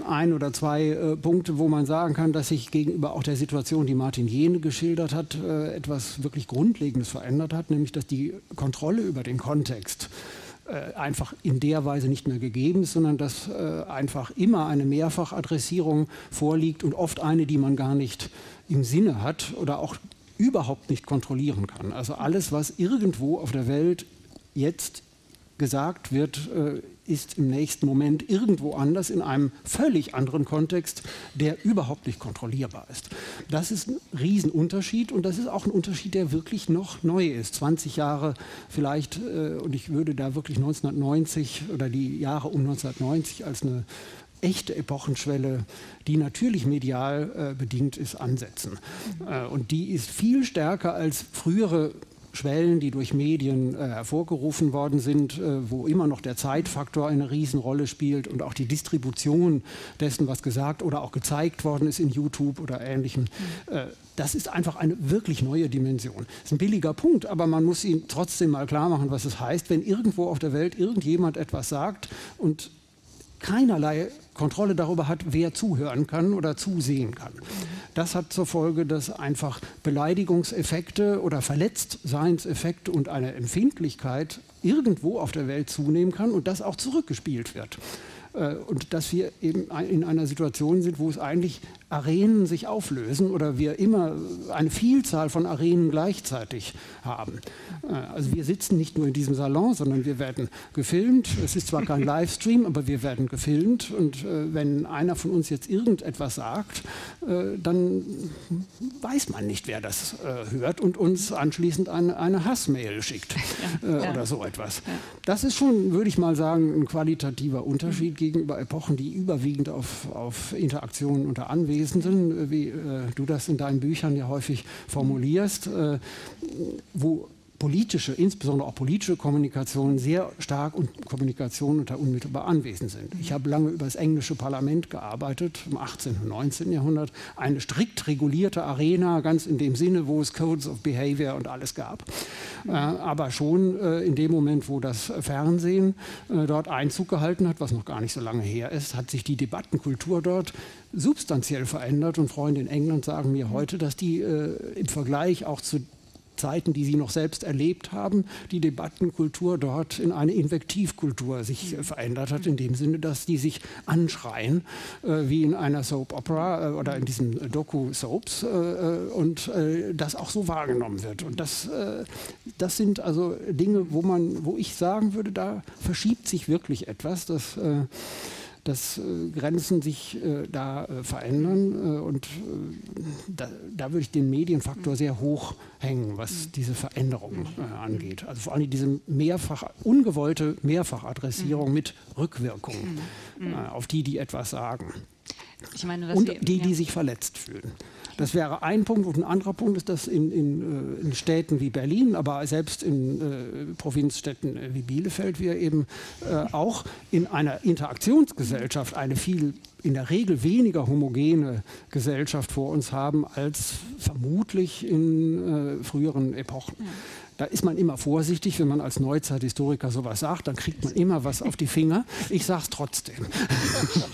ein oder zwei äh, Punkte, wo man sagen kann, dass sich gegenüber auch der Situation, die Martin Jene geschildert hat, äh, etwas wirklich Grundlegendes verändert hat, nämlich dass die Kontrolle über den Kontext äh, einfach in der Weise nicht mehr gegeben ist, sondern dass äh, einfach immer eine Mehrfachadressierung vorliegt und oft eine, die man gar nicht im Sinne hat oder auch überhaupt nicht kontrollieren kann. Also alles, was irgendwo auf der Welt jetzt gesagt wird, äh, ist im nächsten Moment irgendwo anders in einem völlig anderen Kontext, der überhaupt nicht kontrollierbar ist. Das ist ein Riesenunterschied und das ist auch ein Unterschied, der wirklich noch neu ist. 20 Jahre vielleicht, äh, und ich würde da wirklich 1990 oder die Jahre um 1990 als eine echte Epochenschwelle, die natürlich medial äh, bedingt ist, ansetzen. Äh, und die ist viel stärker als frühere Schwellen, die durch Medien äh, hervorgerufen worden sind, äh, wo immer noch der Zeitfaktor eine Riesenrolle spielt und auch die Distribution dessen, was gesagt oder auch gezeigt worden ist in YouTube oder ähnlichem. Äh, das ist einfach eine wirklich neue Dimension. Das ist ein billiger Punkt, aber man muss ihm trotzdem mal klar machen, was es heißt, wenn irgendwo auf der Welt irgendjemand etwas sagt und keinerlei Kontrolle darüber hat, wer zuhören kann oder zusehen kann. Das hat zur Folge, dass einfach Beleidigungseffekte oder Verletztseinseffekte und eine Empfindlichkeit irgendwo auf der Welt zunehmen kann und das auch zurückgespielt wird. Äh, und dass wir eben in einer Situation sind, wo es eigentlich Arenen sich auflösen oder wir immer eine Vielzahl von Arenen gleichzeitig haben. Äh, also wir sitzen nicht nur in diesem Salon, sondern wir werden gefilmt. Es ist zwar kein Livestream, aber wir werden gefilmt. Und äh, wenn einer von uns jetzt irgendetwas sagt, äh, dann weiß man nicht, wer das hört und uns anschließend eine, eine Hassmail schickt ja. oder so etwas. Das ist schon, würde ich mal sagen, ein qualitativer Unterschied gegenüber Epochen, die überwiegend auf, auf Interaktionen unter Anwesenden Anwesenden, äh, wie äh, du das in deinen Büchern ja häufig formulierst, äh, wo politische, insbesondere auch politische Kommunikation sehr stark und Kommunikation unter unmittelbar anwesend sind. Ich habe lange über das englische Parlament gearbeitet, im 18. und 19. Jahrhundert, eine strikt regulierte Arena, ganz in dem Sinne, wo es Codes of Behavior und alles gab. Äh, aber schon äh, in dem Moment, wo das Fernsehen äh, dort Einzug gehalten hat, was noch gar nicht so lange her ist, hat sich die Debattenkultur dort substanziell verändert und Freunde in England sagen mir heute, dass die äh, im Vergleich auch zu Zeiten, die sie noch selbst erlebt haben, die Debattenkultur dort in eine Invektivkultur sich äh, verändert hat, in dem Sinne, dass die sich anschreien, äh, wie in einer Soap Opera äh, oder in diesen Doku-Soaps äh, äh, und äh, das auch so wahrgenommen wird. Und das, das sind also Dinge, wo man, wo ich sagen würde, da verschiebt sich wirklich etwas. Das dass äh, Grenzen sich äh, da äh, verändern. und da, da, würde ich den Medienfaktor sehr hoch hängen, was diese Veränderungen angeht. Also vor allem diese mehrfach, ungewollte Mehrfachadressierung mit Rückwirkung auf die, die etwas sagen. Meine, und wir, die, die sich verletzt fühlen. Das wäre ein Punkt. Und ein anderer Punkt ist, dass in, in, in Städten wie Berlin, aber selbst in äh, Provinzstädten wie Bielefeld wir eben äh, auch in einer Interaktionsgesellschaft eine viel in der Regel weniger homogene Gesellschaft vor uns haben als vermutlich in äh, früheren Epochen. Ja. Da ist man immer vorsichtig, wenn man als Neuzeithistoriker sowas sagt, dann kriegt man immer was auf die Finger. Ich sage es trotzdem.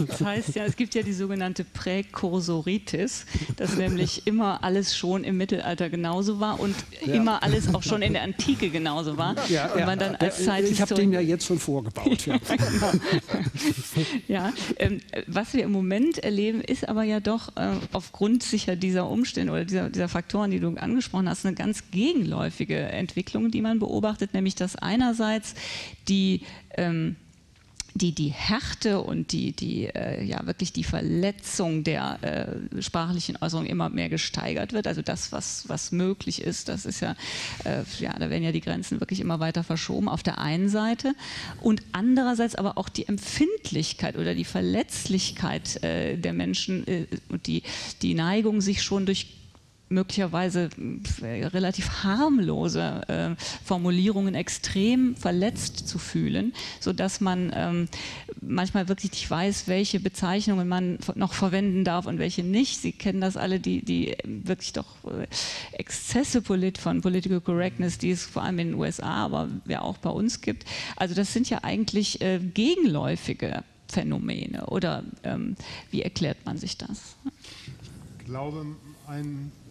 Das heißt ja, es gibt ja die sogenannte Präkursoritis, dass nämlich immer alles schon im Mittelalter genauso war und ja. immer alles auch schon in der Antike genauso war. Ja, und man dann als Ich habe den ja jetzt schon vorgebaut. Ja, ja ähm, was wir im Moment erleben, ist aber ja doch äh, aufgrund sicher dieser Umstände oder dieser, dieser Faktoren, die du angesprochen hast, eine ganz gegenläufige Entwicklung Entwicklung, die man beobachtet, nämlich dass einerseits die ähm, die, die Härte und die, die, äh, ja, wirklich die Verletzung der äh, sprachlichen Äußerung immer mehr gesteigert wird. Also das, was, was möglich ist, das ist ja, äh, ja, da werden ja die Grenzen wirklich immer weiter verschoben auf der einen Seite. Und andererseits aber auch die Empfindlichkeit oder die Verletzlichkeit äh, der Menschen äh, und die, die Neigung, sich schon durch möglicherweise äh, relativ harmlose äh, Formulierungen extrem verletzt zu fühlen, sodass man ähm, manchmal wirklich nicht weiß, welche Bezeichnungen man noch verwenden darf und welche nicht. Sie kennen das alle, die, die wirklich doch äh, Exzesse von Political Correctness, die es vor allem in den USA, aber ja auch bei uns gibt. Also das sind ja eigentlich äh, gegenläufige Phänomene oder ähm, wie erklärt man sich das? Ich glaube, ein äh,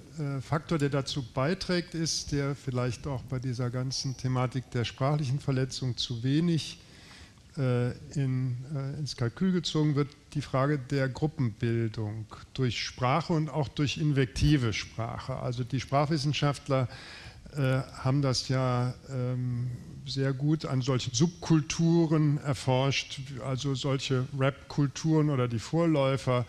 Faktor, der dazu beiträgt, ist, der vielleicht auch bei dieser ganzen Thematik der sprachlichen Verletzung zu wenig äh, in, äh, ins Kalkül gezogen wird, die Frage der Gruppenbildung durch Sprache und auch durch invektive Sprache. Also die Sprachwissenschaftler äh, haben das ja ähm, sehr gut an solchen Subkulturen erforscht, also solche Rap-Kulturen oder die Vorläufer,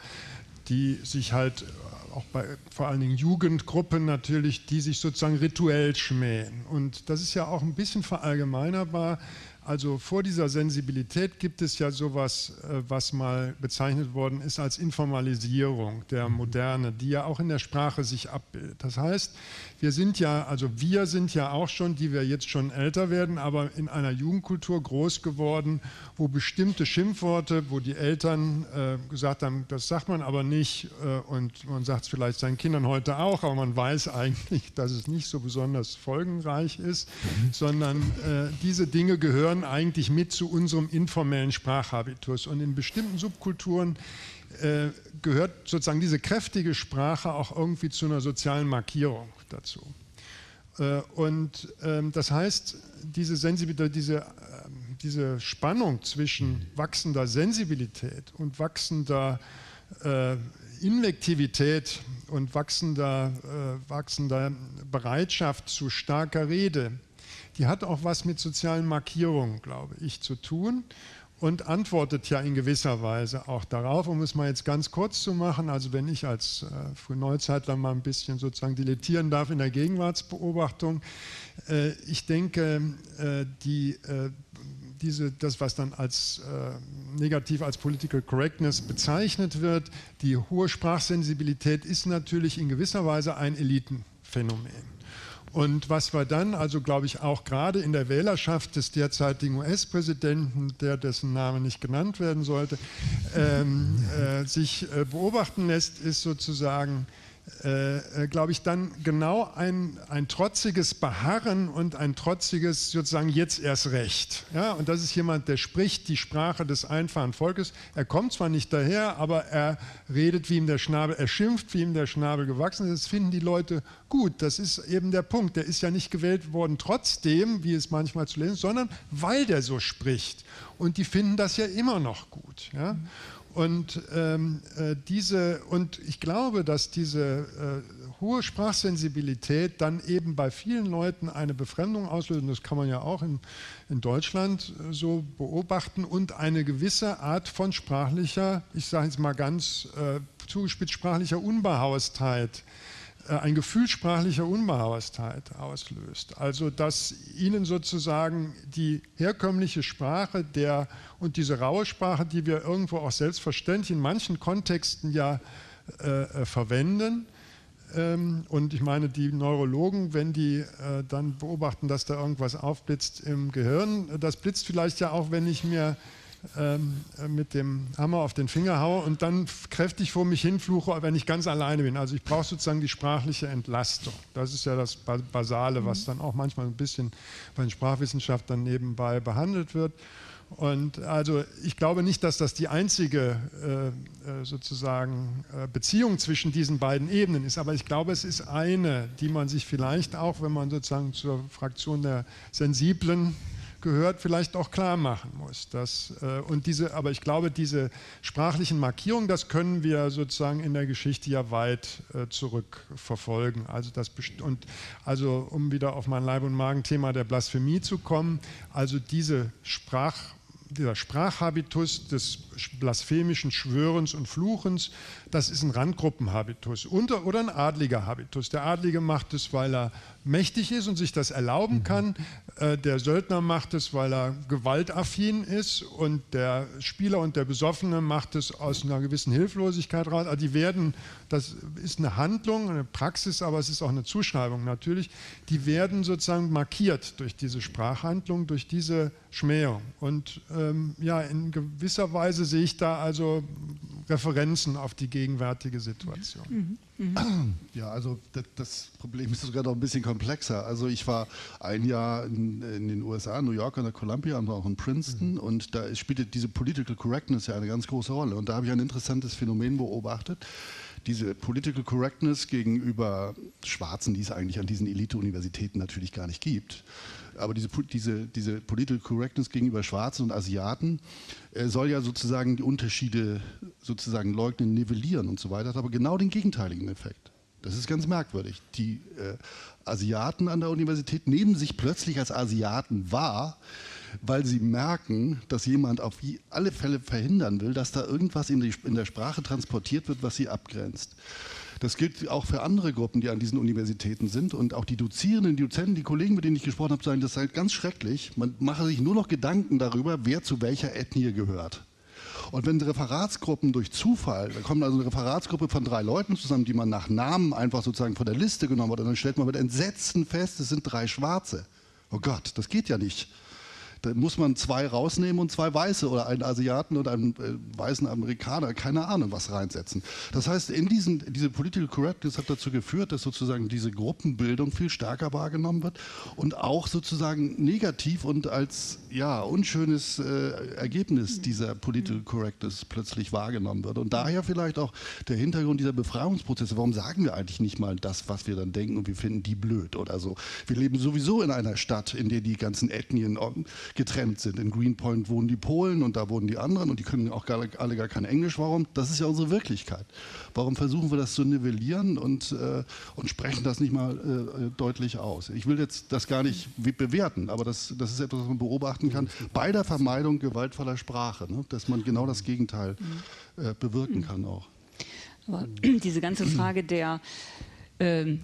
die sich halt auch bei vor allen Dingen Jugendgruppen natürlich, die sich sozusagen rituell schmähen. Und das ist ja auch ein bisschen verallgemeinerbar. Also vor dieser Sensibilität gibt es ja sowas, äh, was mal bezeichnet worden ist als Informalisierung der Moderne, die ja auch in der Sprache sich abbildet. Das heißt, wir sind ja, also wir sind ja auch schon, die wir jetzt schon älter werden, aber in einer Jugendkultur groß geworden, wo bestimmte Schimpfworte, wo die Eltern äh, gesagt haben, das sagt man aber nicht äh, und man sagt es vielleicht seinen Kindern heute auch, aber man weiß eigentlich, dass es nicht so besonders folgenreich ist, mhm. sondern äh, diese Dinge gehören eigentlich mit zu unserem informellen Sprachhabitus und in bestimmten Subkulturen äh, gehört sozusagen diese kräftige Sprache auch irgendwie zu einer sozialen Markierung dazu. Äh, und ähm, das heißt, diese, Sensibilität, diese, ähm, diese Spannung zwischen wachsender Sensibilität und wachsender äh, Invektivität und wachsender, äh, wachsender Bereitschaft zu starker Rede, die hat auch was mit sozialen Markierungen, glaube ich, zu tun und antwortet ja in gewisser Weise auch darauf, um es mal jetzt ganz kurz zu machen. Also wenn ich als äh, Frühneuzeitler mal ein bisschen sozusagen dilettieren darf in der Gegenwartsbeobachtung, äh, ich denke, äh, die, äh, diese, das, was dann als äh, negativ als Political Correctness bezeichnet wird, die hohe Sprachsensibilität ist natürlich in gewisser Weise ein Elitenphänomen. Und was wir dann, also glaube ich auch gerade in der Wählerschaft des derzeitigen US-Präsidenten, der dessen Name nicht genannt werden sollte, ähm, äh, sich äh, beobachten lässt, ist sozusagen äh, äh, glaube ich, dann genau ein, ein trotziges Beharren und ein trotziges sozusagen jetzt erst recht. Ja, und das ist jemand, der spricht die Sprache des einfachen Volkes. Er kommt zwar nicht daher, aber er redet, wie ihm der Schnabel, er schimpft, wie ihm der Schnabel gewachsen ist. Das finden die Leute gut. Das ist eben der Punkt. Der ist ja nicht gewählt worden trotzdem, wie es manchmal zu lesen ist, sondern weil der so spricht. Und die finden das ja immer noch gut. Ja? Und, ähm, äh, diese, und ich glaube, dass diese äh, hohe Sprachsensibilität dann eben bei vielen Leuten eine Befremdung auslöst, und das kann man ja auch in, in Deutschland äh, so beobachten, und eine gewisse Art von sprachlicher, ich sage jetzt mal ganz äh, zugespitzt, sprachlicher Unbehaustheit äh, ein Gefühl sprachlicher Unbehaustheit auslöst. Also dass ihnen sozusagen die herkömmliche Sprache der, und diese raue Sprache, die wir irgendwo auch selbstverständlich in manchen Kontexten ja äh, äh verwenden, ähm, und ich meine, die Neurologen, wenn die äh, dann beobachten, dass da irgendwas aufblitzt im Gehirn, das blitzt vielleicht ja auch, wenn ich mir ähm, mit dem Hammer auf den Finger haue und dann kräftig vor mich hinfluche, wenn ich ganz alleine bin. Also ich brauche sozusagen die sprachliche Entlastung. Das ist ja das Basale, was mhm. dann auch manchmal ein bisschen bei den Sprachwissenschaftlern nebenbei behandelt wird. Und also ich glaube nicht, dass das die einzige äh, äh, sozusagen äh, Beziehung zwischen diesen beiden Ebenen ist, aber ich glaube, es ist eine, die man sich vielleicht auch, wenn man sozusagen zur Fraktion der Sensiblen gehört, vielleicht auch klar machen muss. Dass, äh, und diese, aber ich glaube, diese sprachlichen Markierungen, das können wir sozusagen in der Geschichte ja weit äh, zurückverfolgen. Also, das, und, also um wieder auf mein Leib- und Magen-Thema der Blasphemie zu kommen, also diese Sprach dieser Sprachhabitus des blasphemischen Schwörens und Fluchens, das ist ein Randgruppenhabitus oder ein adliger Habitus. Der Adlige macht es, weil er mächtig ist und sich das erlauben mhm. kann. Äh, der Söldner macht es, weil er gewaltaffin ist und der Spieler und der Besoffene macht es aus einer gewissen Hilflosigkeit raus. Also die werden, das ist eine Handlung, eine Praxis, aber es ist auch eine Zuschreibung natürlich, die werden sozusagen markiert durch diese Sprachhandlung, durch diese Schmähung. Und ähm, ja, in gewisser Weise sehe ich da also Referenzen auf die gegenwärtige Situation. Mhm. Mhm. Ja, also das, das, Problem ist sogar noch ein bisschen komplexer. Also ich war ein Jahr in, in den USA, New York an der Columbia und auch in Princeton mhm. und da spielte diese Political Correctness ja eine ganz große Rolle. Und da habe ich ein interessantes Phänomen beobachtet. Diese Political Correctness gegenüber Schwarzen, die es eigentlich an diesen Elite-Universitäten natürlich gar nicht gibt aber diese, diese, diese Political Correctness gegenüber Schwarzen und Asiaten äh, soll ja sozusagen die Unterschiede sozusagen leugnen, nivellieren und so weiter, hat aber genau den gegenteiligen Effekt. Das ist ganz merkwürdig. Die äh, Asiaten an der Universität nehmen sich plötzlich als Asiaten wahr, weil sie merken, dass jemand auf alle Fälle verhindern will, dass da irgendwas in, die, in der Sprache transportiert wird, was sie abgrenzt. Das gilt auch für andere Gruppen, die an diesen Universitäten sind. Und auch die Dozierenden, die Dozenten, die Kollegen, mit denen ich gesprochen habe, sagen, das sei ganz schrecklich. Man mache sich nur noch Gedanken darüber, wer zu welcher Ethnie gehört. Und wenn Referatsgruppen durch Zufall, da kommt also eine Referatsgruppe von drei Leuten zusammen, die man nach Namen einfach sozusagen von der Liste genommen hat, und dann stellt man mit Entsetzen fest, es sind drei Schwarze. Oh Gott, das geht ja nicht. Da muss man zwei rausnehmen und zwei Weiße oder einen Asiaten und einen äh, weißen Amerikaner, keine Ahnung, was reinsetzen. Das heißt, in diesen, diese Political Correctness hat dazu geführt, dass sozusagen diese Gruppenbildung viel stärker wahrgenommen wird und auch sozusagen negativ und als ja, unschönes äh, Ergebnis dieser Political Correctness plötzlich wahrgenommen wird. Und daher vielleicht auch der Hintergrund dieser Befreiungsprozesse. Warum sagen wir eigentlich nicht mal das, was wir dann denken und wir finden die blöd oder so? Wir leben sowieso in einer Stadt, in der die ganzen Ethnien getrennt sind. In Greenpoint wohnen die Polen und da wohnen die anderen und die können auch gar, alle gar kein Englisch. Warum? Das ist ja unsere Wirklichkeit. Warum versuchen wir das zu nivellieren und, äh, und sprechen das nicht mal äh, deutlich aus? Ich will jetzt das gar nicht bewerten, aber das, das ist etwas, was man beobachten kann bei der Vermeidung gewaltvoller Sprache, ne? dass man genau das Gegenteil äh, bewirken kann auch. Aber diese ganze Frage der ähm,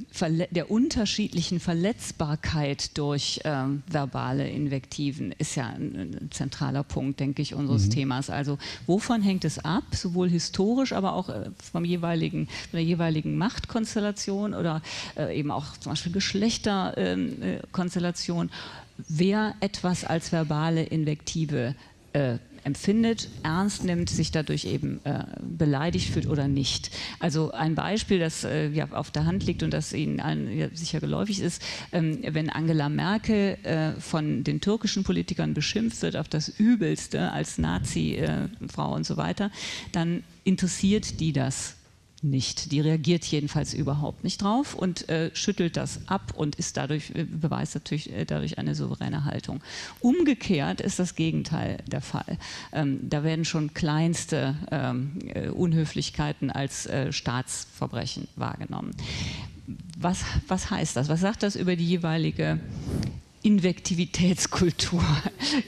der unterschiedlichen Verletzbarkeit durch ähm, verbale Invektiven ist ja ein, ein, zentraler Punkt, denke ich, unseres mhm. Themas. Also wovon hängt es ab, sowohl historisch, aber auch äh, vom jeweiligen, von der jeweiligen Machtkonstellation oder äh, eben auch zum Beispiel Geschlechterkonstellation, ähm, äh, wer etwas als verbale Invektive äh, empfindet, ernst nimmt, sich dadurch eben äh, beleidigt fühlt oder nicht. Also ein Beispiel, das äh, ja, auf der Hand liegt und das Ihnen allen ja, sicher geläufig ist, ähm, wenn Angela Merkel äh, von den türkischen Politikern beschimpft wird auf das Übelste als Nazi-Frau und so weiter, dann interessiert die das nicht. Die reagiert jedenfalls überhaupt nicht drauf und äh, schüttelt das ab und ist dadurch, äh, beweist natürlich äh, dadurch eine souveräne Haltung. Umgekehrt ist das Gegenteil der Fall. Ähm, da werden schon kleinste ähm, äh, Unhöflichkeiten als äh, Staatsverbrechen wahrgenommen. Was, was heißt das? Was sagt das über die jeweilige Invektivitätskultur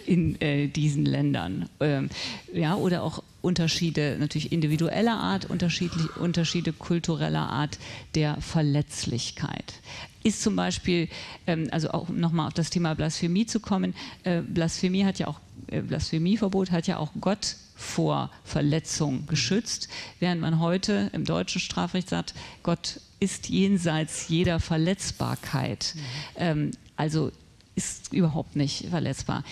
in äh, diesen Ländern. Ähm, ja, oder auch Unterschiede natürlich individueller Art, Unterschiede kultureller Art der Verletzlichkeit. Ist zum Beispiel, ähm, also auch nochmal auf das Thema Blasphemie zu kommen, äh, Blasphemie hat ja auch, äh, Blasphemieverbot hat ja auch Gott vor Verletzung geschützt, während man heute im deutschen Strafrecht sagt, Gott ist jenseits jeder Verletzbarkeit. Mhm. Ähm, also ist überhaupt nicht verletzbar.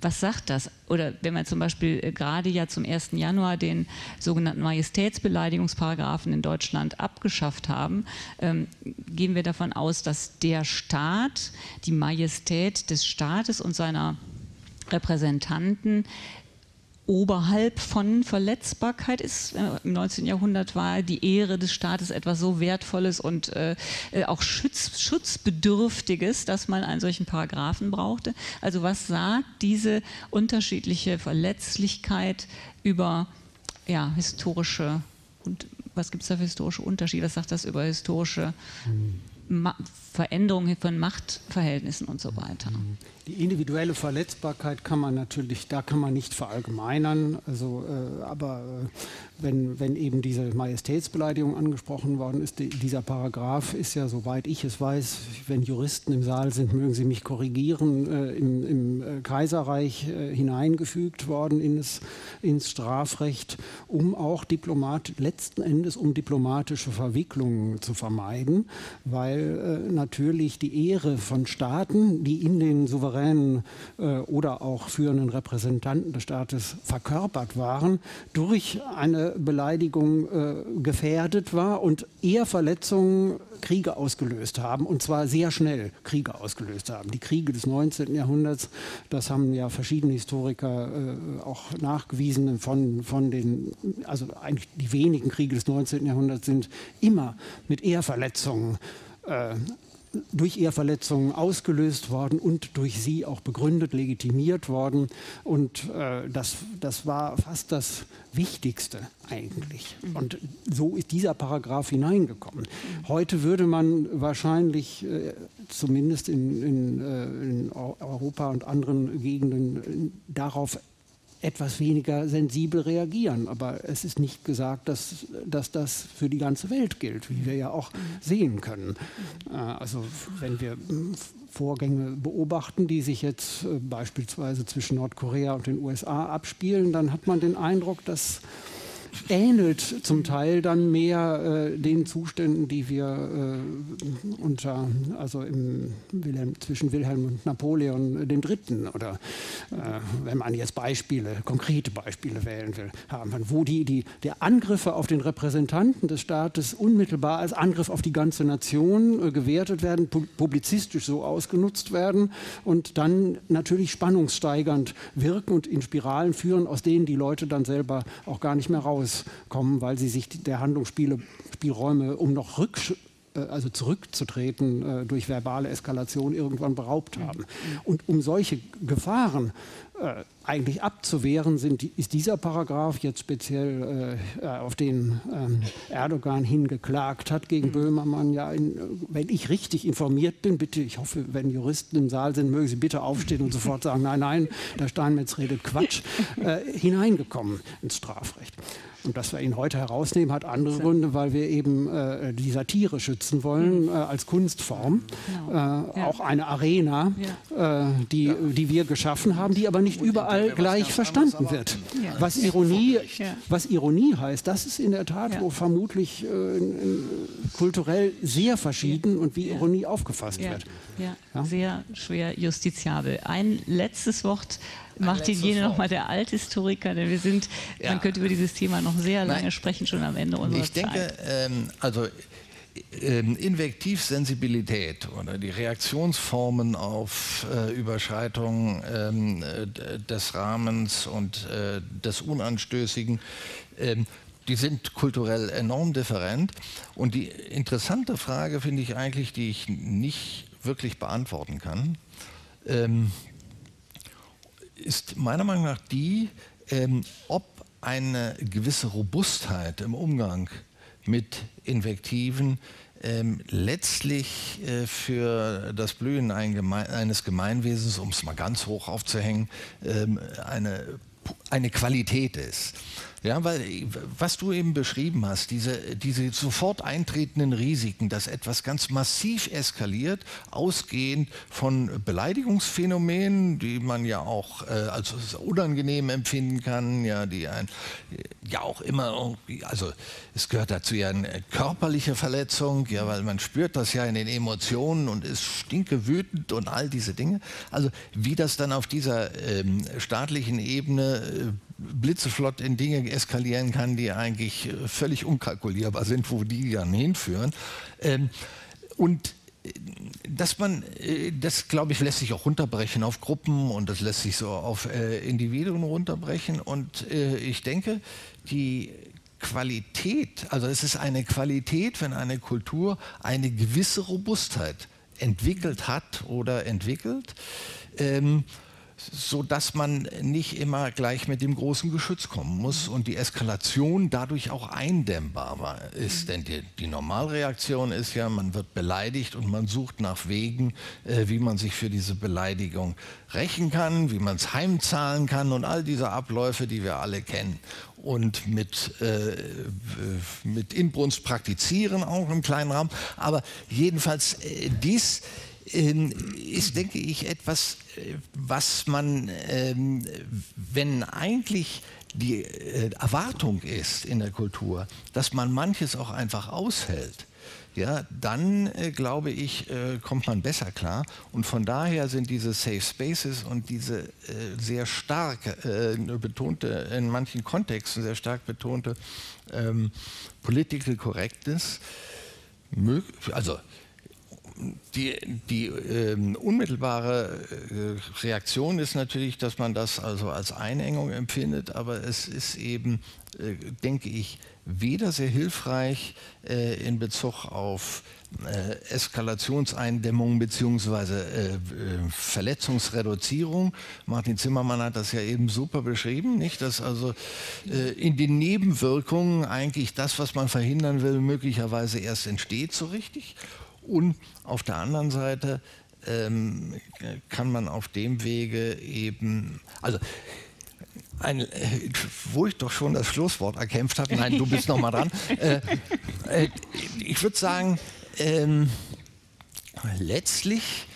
Was sagt das? Oder wenn wir zum Beispiel äh, gerade ja zum 1. Januar den sogenannten Majestätsbeleidigungsparagraphen in Deutschland abgeschafft haben, ähm, gehen wir davon aus, dass der Staat, die Majestät des Staates und seiner Repräsentanten oberhalb von Verletzbarkeit ist. Äh, Im 19. Jahrhundert war die Ehre des Staates etwas so Wertvolles und äh, äh, auch Schutz, Schutzbedürftiges, dass man einen solchen Paragraphen brauchte. Also was sagt diese unterschiedliche Verletzlichkeit über ja, historische und was gibt es da für historische Unterschiede? Was sagt das über historische Ma Veränderungen von Machtverhältnissen und so weiter? Die individuelle Verletzbarkeit kann man natürlich, da kann man nicht verallgemeinern. Also, äh, aber äh, wenn, wenn eben diese Majestätsbeleidigung angesprochen worden ist, die, dieser Paragraph ist ja, soweit ich es weiß, wenn Juristen im Saal sind, mögen Sie mich korrigieren, äh, im, im äh, Kaiserreich äh, hineingefügt worden ins, ins Strafrecht, um auch Diplomat, letzten Endes um diplomatische Verwicklungen zu vermeiden, weil äh, natürlich die Ehre von Staaten, die in den souveränen souveränen äh, oder auch führenden Repräsentanten des Staates verkörpert waren, durch eine Beleidigung äh, gefährdet war und eher Verletzungen Kriege ausgelöst haben und zwar sehr schnell Kriege ausgelöst haben. Die Kriege des 19. Jahrhunderts, das haben ja verschiedene Historiker äh, auch nachgewiesen von, von den, also eigentlich die wenigen Kriege des 19. Jahrhunderts sind immer mit Ehrverletzungen äh, durch Ehrverletzungen ausgelöst worden und durch sie auch begründet, legitimiert worden. Und äh, das, das war fast das Wichtigste eigentlich. Und so ist dieser Paragraph hineingekommen. Heute würde man wahrscheinlich, äh, zumindest in, in, äh, in, Europa und anderen Gegenden, äh, darauf etwas weniger sensibel reagieren. Aber es ist nicht gesagt, dass, dass das für die ganze Welt gilt, wie wir ja auch sehen können. Äh, also wenn wir Vorgänge beobachten, die sich jetzt äh, beispielsweise zwischen Nordkorea und den USA abspielen, dann hat man den Eindruck, dass ähnelt zum Teil dann mehr äh, den Zuständen, die wir äh, unter, also im Wilhelm, zwischen Wilhelm und Napoleon dem Dritten oder äh, wenn man jetzt Beispiele, konkrete Beispiele wählen will, haben, wo die, die, der Angriffe auf den Repräsentanten des Staates unmittelbar als Angriff auf die ganze Nation äh, gewertet werden, pu publizistisch so ausgenutzt werden und dann natürlich spannungssteigernd wirken und in Spiralen führen, aus denen die Leute dann selber auch gar nicht mehr raus rauskommen, weil sie sich der Handlungsspielräume, um noch Rücksch äh, also zurückzutreten, äh, durch verbale Eskalation irgendwann beraubt haben. Und um solche Gefahren äh, eigentlich abzuwehren sind, ist dieser Paragraph jetzt speziell äh, auf den ähm, Erdogan hingeklagt hat gegen mhm. Böhmermann. Ja, in, wenn ich richtig informiert bin, bitte, ich hoffe, wenn Juristen im Saal sind, mögen Sie bitte aufstehen und sofort sagen, nein, nein, der Steinmetz redet Quatsch, äh, hineingekommen ins Strafrecht. Und dass wir ihn heute herausnehmen, hat andere Gründe, weil wir eben äh, die Satire schützen wollen mhm. äh, als Kunstform. Genau. Äh, ja. Auch eine Arena, ja. Äh, die, ja. die wir geschaffen haben, die aber nicht überall gleich verstanden wird. Was, Ironie, was Ironie heißt, das ist in der Tat wo vermutlich äh, kulturell sehr verschieden und wie Ironie aufgefasst wird. Ja, sehr schwer justiziabel. Ein letztes Wort Martin Jene nochmal der Althistoriker, denn wir sind, ja. man könnte über dieses Thema noch sehr lange Nein. sprechen, schon am Ende unserer ich Zeit. Ich denke, ähm, also ähm, Invektivsensibilität oder die Reaktionsformen auf äh, Überschreitungen ähm, des Rahmens und äh, des Unanstößigen, ähm, die sind kulturell enorm different. Und die interessante Frage finde ich eigentlich, die ich nicht wirklich beantworten kann, ähm, ist meiner Meinung nach die, ähm, ob eine gewisse Robustheit im Umgang mit Invektiven ähm, letztlich äh, für das Blühen ein Geme eines Gemeinwesens, um es mal ganz hoch aufzuhängen, ähm, eine, eine Qualität ist. Ja, weil was du eben beschrieben hast, diese, diese sofort eintretenden Risiken, dass etwas ganz massiv eskaliert, ausgehend von Beleidigungsphänomenen, die man ja auch äh, als unangenehm empfinden kann, ja, die ein, ja auch immer also es gehört dazu ja eine körperliche Verletzung, ja, weil man spürt das ja in den Emotionen und ist stinke wütend und all diese Dinge. Also wie das dann auf dieser ähm, staatlichen Ebene äh, blitzeflott in Dinge eskalieren kann, die eigentlich äh, völlig unkalkulierbar sind, wo die dann hinführen. Ähm, und äh, dass man, äh, das glaube ich, lässt sich auch runterbrechen auf Gruppen und das lässt sich so auf Individuen runterbrechen. Und ich denke, die Qualität, also es ist eine Qualität, wenn eine Kultur eine gewisse Robustheit entwickelt hat oder entwickelt. Ähm, so dass man nicht immer gleich mit dem großen Geschütz kommen muss und die Eskalation dadurch auch eindämmbar ist. Denn die, die Normalreaktion ist ja, man wird beleidigt und man sucht nach Wegen, äh, wie man sich für diese Beleidigung rächen kann, wie man es heimzahlen kann und all diese Abläufe, die wir alle kennen und mit, äh, mit Inbrunst praktizieren, auch im kleinen Rahmen. Aber jedenfalls äh, dies ist, denke ich, etwas, äh, was man, ähm, wenn eigentlich die äh, Erwartung ist in der Kultur, dass man manches auch einfach aushält, ja, dann äh, glaube ich, kommt man besser klar. Und von daher sind diese Safe Spaces und diese sehr stark betonte, in manchen Kontexten sehr stark betonte ähm, Political Correctness, also die, die ähm, unmittelbare äh, Reaktion ist natürlich, dass man das also als Einengung empfindet, aber es ist eben, äh, denke ich, weder sehr hilfreich äh, in Bezug auf äh, Eskalationseindämmung bzw. Äh, äh, Verletzungsreduzierung. Martin Zimmermann hat das ja eben super beschrieben, nicht? dass also in den Nebenwirkungen eigentlich das, was man verhindern will, möglicherweise erst entsteht so richtig und auf der anderen Seite ähm, kann man auf dem Wege eben, also ein, äh, wo ich doch schon das Schlusswort erkämpft habe, nein, du bist noch mal dran. Äh, äh, ich würde sagen, ähm, letztlich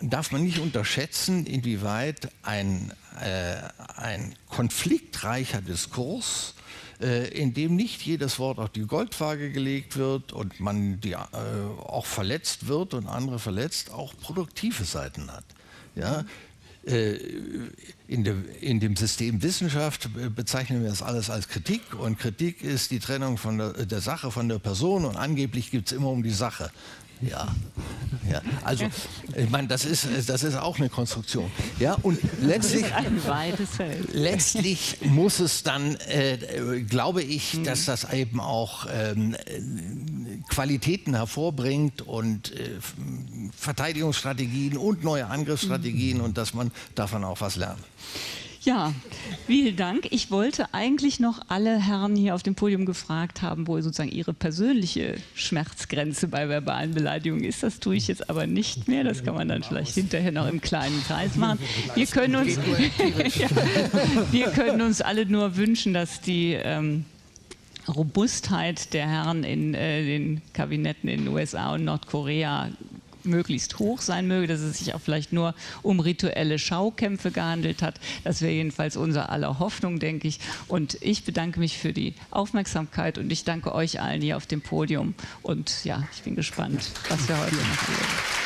darf man nicht unterschätzen, inwieweit ein, äh, ein konfliktreicher Diskurs in dem nicht jedes Wort auf die Goldwaage gelegt wird und man die, äh, auch verletzt wird und andere verletzt, auch produktive Seiten hat. Ja? Äh, in dem, in dem, System Wissenschaft bezeichnen wir das alles als Kritik und Kritik ist die Trennung von der, der Sache von der Person und angeblich gibt es immer um die Sache. Ja. ja. Also, ich meine, das ist, das ist auch eine Konstruktion. Ja, und letztlich, letztlich muss es dann, äh, glaube ich, dass das eben auch ähm, Qualitäten hervorbringt und äh, Verteidigungsstrategien und neue Angriffsstrategien und dass man davon auch was lernt. Ja, vielen Dank. Ich wollte eigentlich noch alle Herren hier auf dem Podium gefragt haben, wo sozusagen ihre persönliche Schmerzgrenze bei verbalen Beleidigungen ist. Das tue ich jetzt aber nicht mehr. Das kann man dann vielleicht hinterher noch im kleinen Kreis machen. Wir können uns, ja, wir können uns alle nur wünschen, dass die ähm, Robustheit der Herren in äh, den Kabinetten in den USA und Nordkorea möglichst hoch sein möge, dass es sich auch vielleicht nur um rituelle Schaukämpfe gehandelt hat. Das wäre jedenfalls unser aller Hoffnung, denke ich. Und ich bedanke mich für die Aufmerksamkeit und ich danke euch allen hier auf dem Podium. Und ja, ich bin gespannt, was wir heute noch sehen.